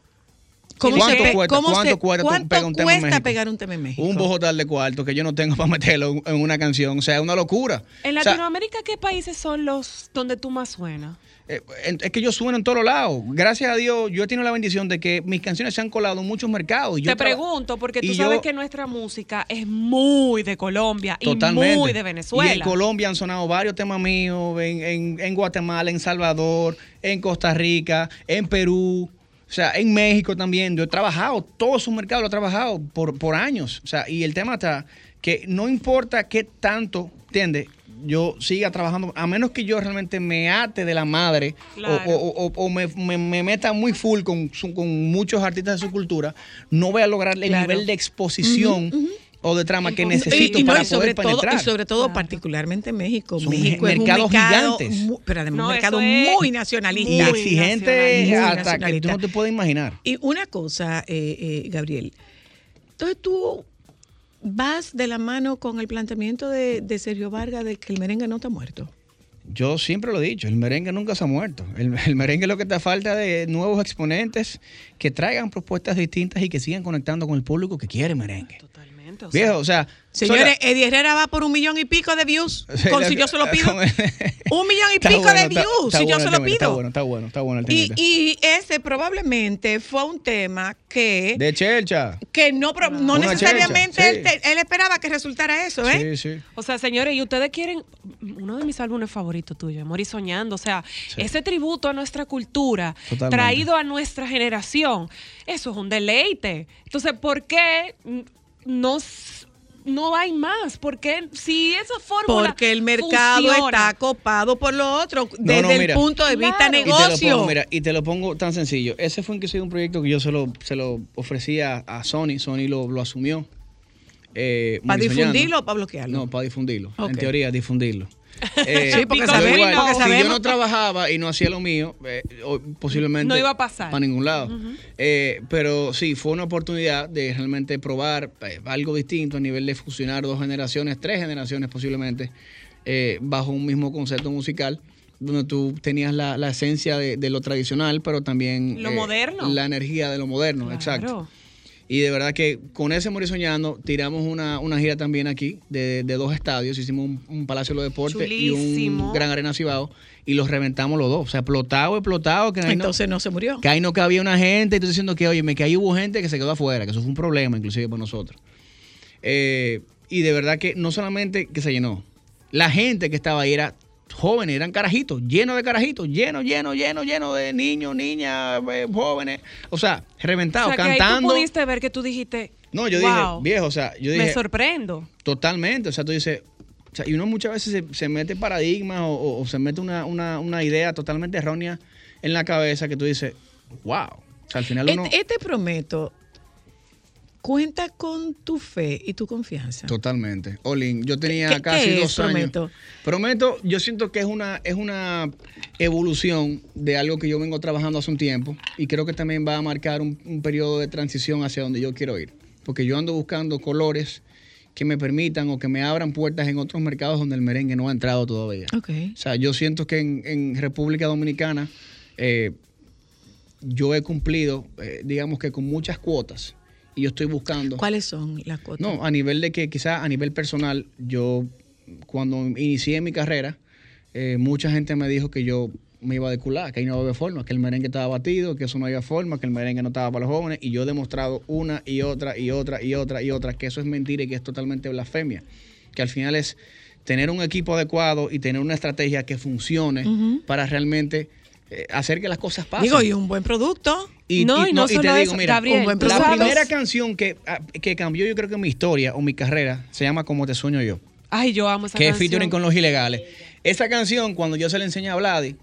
¿Cómo ¿Cuánto se cuesta, cómo cuánto se- cuesta cuánto un tema en cuesta México? pegar un tema en México? Un bojotal de cuarto que yo no tengo (laughs) para meterlo en una canción. O sea, es una locura. En O sea, Latinoamérica, ¿qué países son los donde tú más suenas? Eh, es que yo sueno en todos lados. Gracias a Dios, yo he tenido la bendición de que mis canciones se han colado en muchos mercados. Y yo Te pregunto, porque tú y sabes yo- que nuestra música es muy de Colombia Totalmente. y muy de Y Venezuela. en Colombia han sonado varios temas míos, en, en- en Guatemala, en Salvador, en Costa Rica, en Perú, o sea, en México también. Yo he trabajado, todo su mercado lo he trabajado por, por años. O sea, y el tema está que no importa qué tanto, ¿entiendes? Yo siga trabajando, a menos que yo realmente me ate de la madre o- Claro. o, o- o- o me, me- me meta muy full con, su- con muchos artistas de su cultura, no voy a lograr el Claro. nivel de exposición o de trama que necesito y, no, para y sobre poder todo, penetrar. y sobre todo particularmente México. Son México es un mercados mercado, gigantes. pero además No, un mercado muy nacionalista. y exigente Muy hasta que tú no te puedes imaginar. Y una cosa, eh, eh, Gabriel. Entonces tú vas de la mano con el planteamiento de, de Sergio Vargas de que el merengue no está muerto. Yo siempre lo he dicho, el merengue nunca se ha muerto. El, el merengue lo que te falta de nuevos exponentes que traigan propuestas distintas y que sigan conectando con el público que quiere merengue. Totalmente. O Viejo, o sea, Señores, soy Eddie Herrera va por un millón y pico de views. (laughs) Con, la- si yo se lo pido. (laughs) un millón y Está pico bueno, de views. está si yo bueno se lo temita, Está pido. bueno, está bueno, está bueno el Y, y ese probablemente fue un tema que, De Chelcha. que no, pro- no necesariamente chelcha, él, te- él esperaba que resultara eso, ¿eh? Sí, sí. O sea, señores, y ustedes quieren uno de mis álbumes favoritos tuyos, Amor y Soñando. O sea, ese tributo a nuestra cultura, Totalmente. traído a nuestra generación, eso es un deleite. Entonces, ¿por qué no, no hay más? ¿Por qué si esa fórmula Porque el mercado funciona? está copado por lo otro, desde no, el mira. punto de vista Claro. Y te lo negocio. pongo, mira, y te lo pongo tan sencillo. Ese fue inclusive un proyecto que yo se lo, se lo ofrecía a Sony. Sony lo, lo asumió. Eh, ¿Para difundirlo o para bloquearlo? No, para difundirlo. En teoría, difundirlo. (laughs) Eh, Sí, porque sabemos- igual, porque si sabemos- yo no trabajaba y no hacía lo mío, eh, posiblemente No iba a pasar. para ningún lado. Eh, pero sí, fue una oportunidad de realmente probar eh, algo distinto a nivel de fusionar dos generaciones, tres generaciones posiblemente, eh, bajo un mismo concepto musical, donde tú tenías la, la esencia de, de lo tradicional, pero también eh, Lo moderno. la energía de lo moderno, exacto. Y de verdad que con ese Morir Soñando tiramos una, una gira también aquí de, de dos estadios. Hicimos un, un Palacio de los Deportes y un Gran Arena Cibao y los reventamos los dos. O sea, explotado, explotado. Que no- Entonces no se murió. que ahí no cabía una gente y tú diciendo que, oye, me que ahí hubo gente que se quedó afuera, que eso fue un problema inclusive para nosotros. Eh, y de verdad que no solamente que se llenó, la gente que estaba ahí era jóvenes, eran carajitos, llenos de carajitos, lleno, lleno, lleno, lleno de niños, niñas, eh, jóvenes, o sea, O reventados, sea, que ahí tú cantando. pudiste ver que tú dijiste, No, yo wow, dije, viejo, o sea, yo me dije, sorprendo. Totalmente, o sea, tú dices, o sea, y uno muchas veces se, se mete paradigmas o, o- o se mete una, una- una idea totalmente errónea en la cabeza que tú dices, wow. O sea, al final uno... Este, este prometo cuenta con tu fe y tu confianza. Totalmente. Olin, yo tenía ¿Qué- casi qué dos años. Prometo? Prometo, yo siento que es una, es una evolución de algo que yo vengo trabajando hace un tiempo y creo que también va a marcar un, un periodo de transición hacia donde yo quiero ir. Porque yo ando buscando colores que me permitan o que me abran puertas en otros mercados donde el merengue no ha entrado todavía. Ok. O sea, yo siento que en, en República Dominicana eh, yo he cumplido, eh, digamos que con muchas cuotas. Y yo estoy buscando. ¿Cuáles son las cuotas? No, a nivel de que quizás a nivel personal, yo cuando inicié mi carrera, eh, mucha gente me dijo que yo me iba a decular, que ahí no había forma, que el merengue estaba batido, que eso no había forma, que el merengue no estaba para los jóvenes, y yo he demostrado una y otra y otra y otra y otra que eso es mentira y que es totalmente blasfemia, que al final es tener un equipo adecuado y tener una estrategia que funcione para realmente eh, hacer que las cosas pasen. Digo, y un buen producto. Y, no, y- y no, y te solo digo, eso, mira, Gabriel, la sabes- primera canción que, ah, que cambió yo creo que mi historia o mi carrera se llama Como te sueño yo, Ay, yo amo esa que es canción. featuring con los ilegales. Esa canción, cuando yo se la enseñé a Vladi,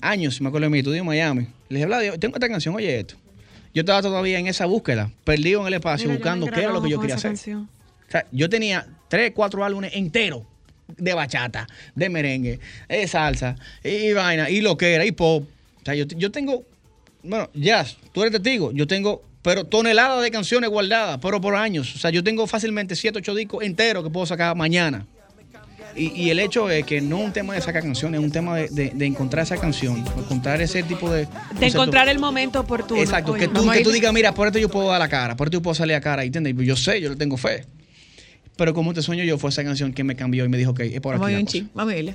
años, me acuerdo de mi estudio en Miami, le dije, Vladi, tengo esta canción, oye esto. Yo estaba todavía en esa búsqueda, perdido en el espacio, Mira, buscando qué era lo que yo quería hacer. canción. O sea, yo tenía tres, cuatro álbumes enteros de bachata, de merengue, de salsa, y vaina, y lo que era, y pop. O sea, yo, yo tengo, bueno, jazz, tú eres testigo, yo tengo, pero toneladas de canciones guardadas, pero por años. O sea, yo tengo fácilmente siete, ocho discos enteros que puedo sacar mañana. Y, y el hecho es que no es un tema de sacar canciones, es un tema de, de- de encontrar esa canción, encontrar ese tipo de... De encontrar el momento oportuno. Exacto, Oye, que tú, vamos que tú digas, mira, por esto yo puedo dar la cara, por esto yo puedo salir a cara, ¿entiendes? Yo sé, yo le tengo fe. Pero como te sueño yo, fue esa canción que me cambió y me dijo, ok, es por Vamos a aquí. ir la un cosa". chin, vamos a irle.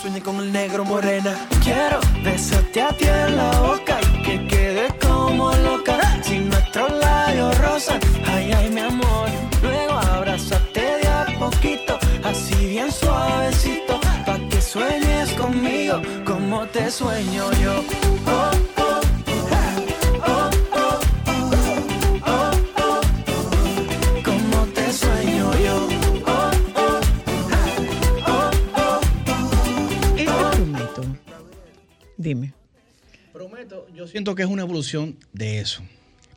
Sueñe con el negro morena. Quiero besarte a ti en la boca que quede como loca. Si nuestros labios rozan, ay, ay, mi amor. Luego abrázate de a poquito, así bien suavecito, pa' que sueñes conmigo como te sueño yo. Oh, Dime. Prometo, yo siento que es una evolución de eso.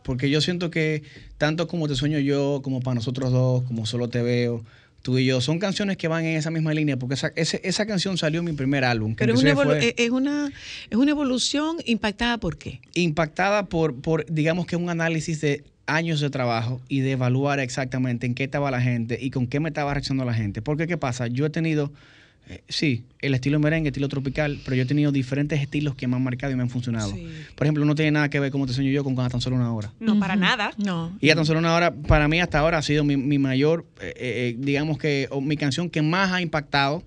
Porque yo siento que tanto como te sueño yo, como para nosotros dos, como solo te veo, tú y yo, son canciones que van en esa misma línea. Porque esa, ese- esa canción salió en mi primer álbum. que Pero es una, fue- es una, es una evolución impactada por qué? impactada por, por, digamos que un análisis de años de trabajo y de evaluar exactamente en qué estaba la gente y con qué me estaba reaccionando la gente. Porque, ¿qué pasa? Yo he tenido, eh, sí, el estilo merengue, estilo tropical, pero yo he tenido diferentes estilos que me han marcado y me han funcionado. Por ejemplo, no tiene nada que ver como te sueño yo con Cuando tan solo una hora. No, para nada. No. Y a tan solo una hora, para mí hasta ahora ha sido mi, mi mayor, eh, eh, digamos que, o mi canción que más ha impactado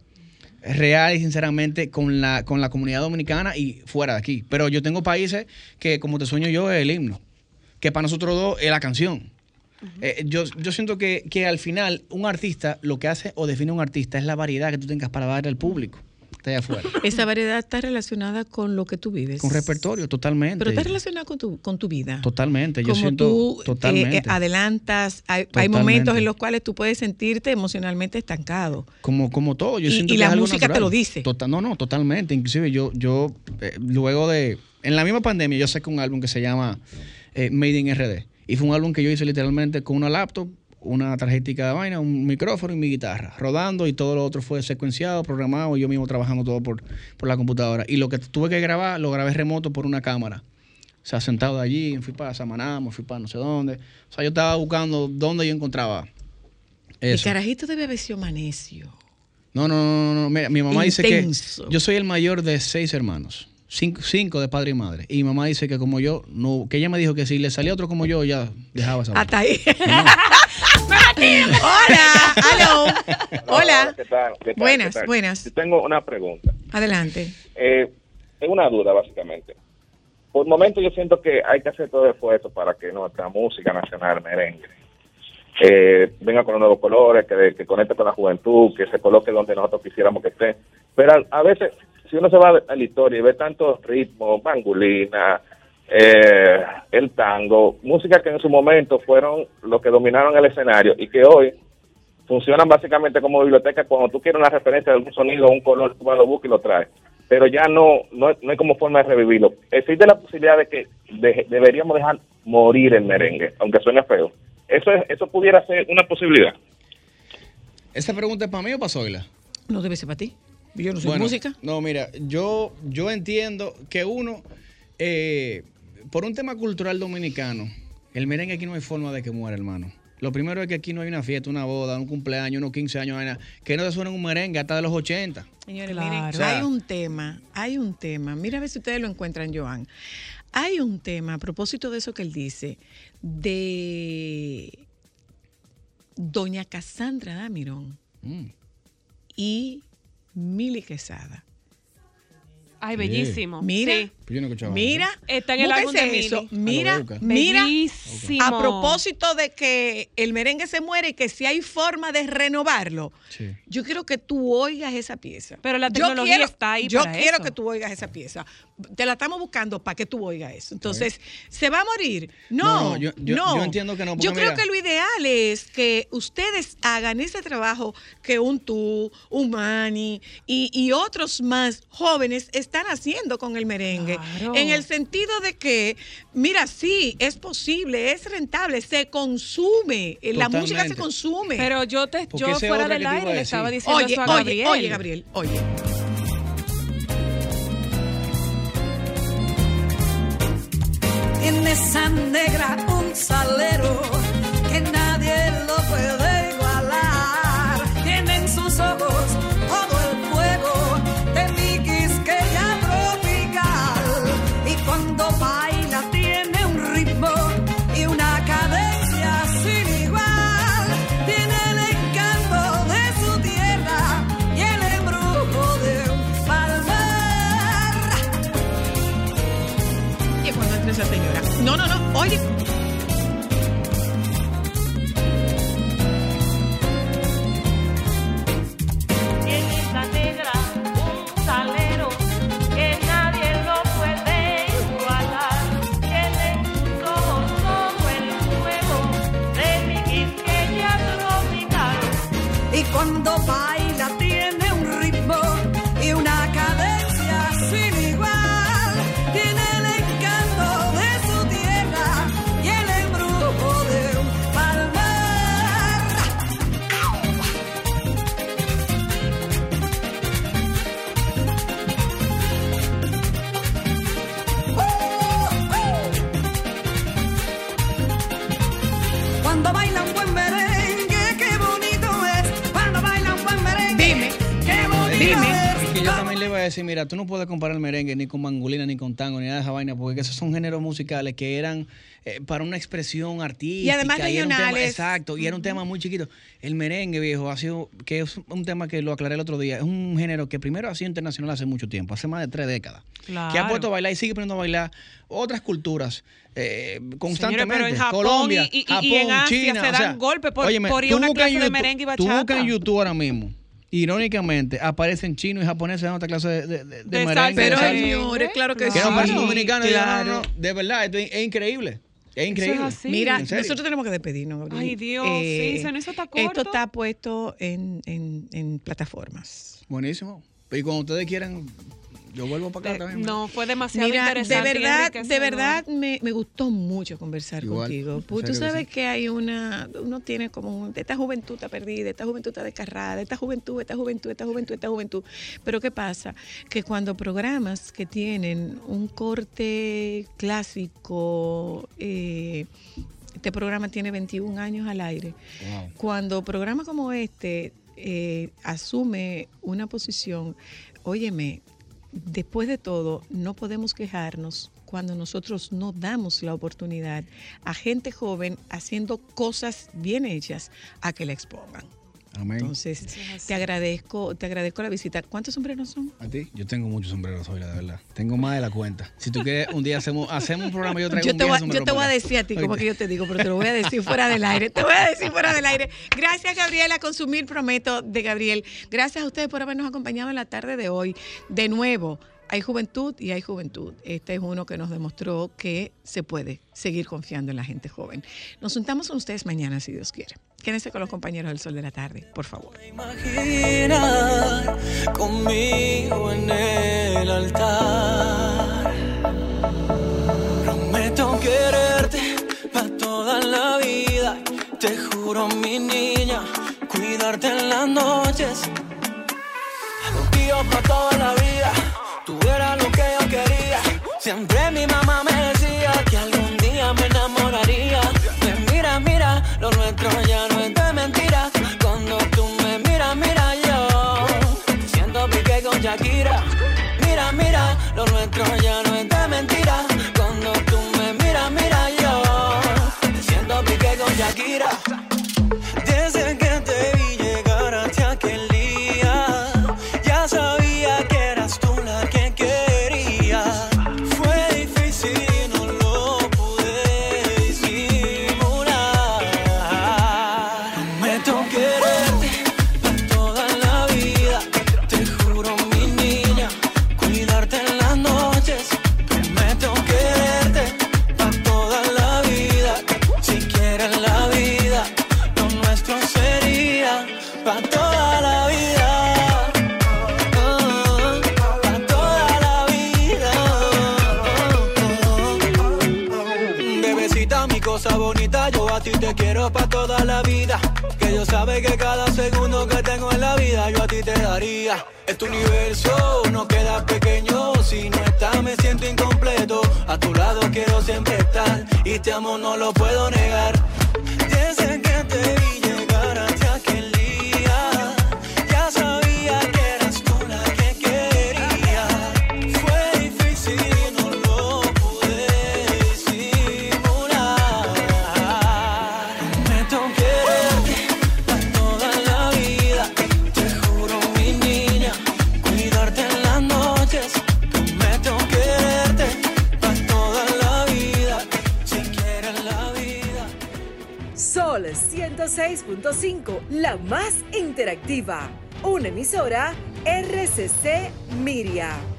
real y sinceramente con la, con la comunidad dominicana y fuera de aquí. Pero yo tengo países que, como te sueño yo, es el himno. Que para nosotros dos es la canción. Eh, yo, yo siento que, que al final un artista lo que hace o define un artista es la variedad que tú tengas para darle al público. Está allá afuera. (laughs) Esa variedad está relacionada con lo que tú vives. Con repertorio, totalmente. Pero está relacionada con tu, con tu vida. Totalmente. Yo Como siento tú eh, totalmente. eh, adelantas, hay, momentos en los cuales tú puedes sentirte emocionalmente estancado. Como, como todo, yo Y- siento y que la es algo música te lo dice. Total- no, no, totalmente. Inclusive yo, yo eh, luego de, en la misma pandemia, yo saqué un álbum que se llama Made in RD. Y fue un álbum que yo hice literalmente con una laptop, una tarjetica de vaina, un micrófono y mi guitarra, rodando y todo lo otro fue secuenciado, programado, y yo mismo trabajando todo por, por la computadora. Y lo que tuve que grabar, lo grabé remoto por una cámara. O sea, sentado allí, fui para Samaná, me fui para no sé dónde. O sea, yo estaba buscando dónde yo encontraba El carajito debe haber sido manecio. No, no, no, no, no. Mira, mi mamá Intenso. dice que yo soy el mayor de seis hermanos. Cinco, cinco de padre y madre. Y mi mamá dice que como yo, no, que ella me dijo que si le salía otro como yo, ya dejaba esa. Hasta ahí. (laughs) Hola. Hola. ¿Qué tal? ¿Qué tal? Buenas, ¿Qué tal? buenas. Yo tengo una pregunta. Adelante. Eh, es una duda, básicamente. Por el momento yo siento que hay que hacer todo el esfuerzo para que nuestra música nacional merengue eh, venga con los nuevos colores, que, que conecte con la juventud, que se coloque donde nosotros quisiéramos que esté. Pero a, a veces, si uno se va a la historia y ve tantos ritmos, mangulina, eh, el tango, música que en su momento fueron los que dominaron el escenario y que hoy funcionan básicamente como biblioteca cuando tú quieres una referencia de algún sonido o un color, tú vas, lo buscas y lo traes. Pero ya no, no, no hay como forma de revivirlo. Existe la posibilidad de que de- deberíamos dejar morir el merengue, aunque suene feo. Eso, es, eso pudiera ser una posibilidad. ¿Esa pregunta es para mí o para Zoila? No debe ser para ti. Yo no soy Bueno, música. No, mira, yo, yo entiendo que uno, eh, por un tema cultural dominicano, el merengue aquí no hay forma de que muera, hermano. Lo primero es que aquí no hay una fiesta, una boda, un cumpleaños, unos 15 años, vaina, que no te suenen un merengue hasta de los 80. Señores, Claro. miren, O sea- hay un tema, hay un tema. Mira a ver si ustedes lo encuentran, Joan. Hay un tema a propósito de eso que él dice, de Doña Cassandra Damirón Mm. y Mili Quesada. Ay, bellísimo. Mira, Sí. Pues yo no escuchaba mira, Está en el álbum de eso. Mira, Ah, lo voy a buscar. mira, Bellísimo. a propósito de que el merengue se muere y que si hay forma de renovarlo, Sí. yo quiero que tú oigas esa pieza. Pero la tecnología quiero- está ahí Yo para quiero eso. que tú oigas esa pieza. Te la estamos buscando para que tú oigas eso. Entonces, ¿se va a morir? No, No, no. yo- yo- yo entiendo que no, Yo creo mira- que lo ideal es que ustedes hagan ese trabajo que un tú, un Mani y, y otros más jóvenes están haciendo con el merengue. Claro. En el sentido de que, mira, sí, es posible, es rentable, se consume, eh, la música se consume. Pero yo te, yo fuera del aire le estaba diciendo Oye, eso a oye, Gabriel. oye, Gabriel, oye. Tiene esa negra un salero que nadie lo puede mira, tú no puedes comparar el merengue ni con mangolina, ni con tango, ni nada de esa vaina, porque esos son géneros musicales que eran eh, para una expresión artística. Y además era un tema- regionales. exacto, y era un tema muy chiquito. El merengue, viejo, ha sido, que es un tema que lo aclaré el otro día, es un género que primero ha sido internacional hace mucho tiempo, hace más de tres décadas. Claro. Que ha puesto a bailar y sigue poniendo a bailar otras culturas eh, constantemente. pero en Japón Colombia, y- y- y Japón, en Asia China, se o sea, dan golpes por- óyeme, por ir a una clase de merengue y Tú buscas en bachata. YouTube ahora mismo. Irónicamente, aparecen chinos y japoneses en otra clase de, de, de- de De merengue. salsa, de Pero señores, claro que Que no sí. parecen dominicanos. y yo, no, Claro. no, no, de verdad, esto es, es increíble. Es increíble. Mira, nosotros tenemos que despedirnos, Gabriel. Eh, Ay, Dios, sí, se nos hizo tan corto. Esto está puesto en, en, en plataformas. Buenísimo. Y cuando ustedes quieran, yo vuelvo para acá también. No, fue demasiado Mira, de interesante. y verdad, de verdad me, me gustó mucho conversar Igual, contigo. Porque tú que sabes sí. que hay una, uno tiene como, un- esta juventud está perdida, esta juventud está descarrada, esta juventud, esta juventud, esta juventud, esta juventud. Pero ¿qué pasa? Que cuando programas que tienen un corte clásico, eh, este programa tiene 21 años al aire, Wow. cuando programas como este eh, asume una posición, óyeme, después de todo, no podemos quejarnos cuando nosotros no damos la oportunidad a gente joven haciendo cosas bien hechas a que la expongan. Amén. Entonces, te agradezco, te agradezco la visita. ¿Cuántos sombreros son? ¿A ti? Yo tengo muchos sombreros hoy, la verdad. Tengo más de la cuenta. Si tú quieres, un día hacemos, hacemos un programa y yo traigo Yo un te, voy, yo te voy a decir a ti como que yo te digo, pero te lo voy a decir fuera del aire. Te voy a decir fuera del aire. Gracias, Gabriela. Consumir Prometo de Gabriel. Gracias a ustedes por habernos acompañado en la tarde de hoy. De nuevo, hay juventud y hay juventud. Este es uno que nos demostró que se puede seguir confiando en la gente joven. Nos juntamos con ustedes mañana, si Dios quiere. Quédense con los compañeros del Sol de la Tarde, por favor. imaginar conmigo en el altar. Prometo quererte para toda la vida. Te juro, mi niña, cuidarte en las noches. Contigo para toda la vida. Eras lo que yo quería. Siempre mi mamá me decía que algún día me enamoraría. Me mira, mira, lo nuestro ya no sabe que cada segundo que tengo en la vida yo a ti te daría. Este universo no queda pequeño. Si no estás me siento incompleto. A tu lado quiero siempre estar. Y te amo, no lo puedo negar. 106.5, la más interactiva. Una emisora RCC Miria.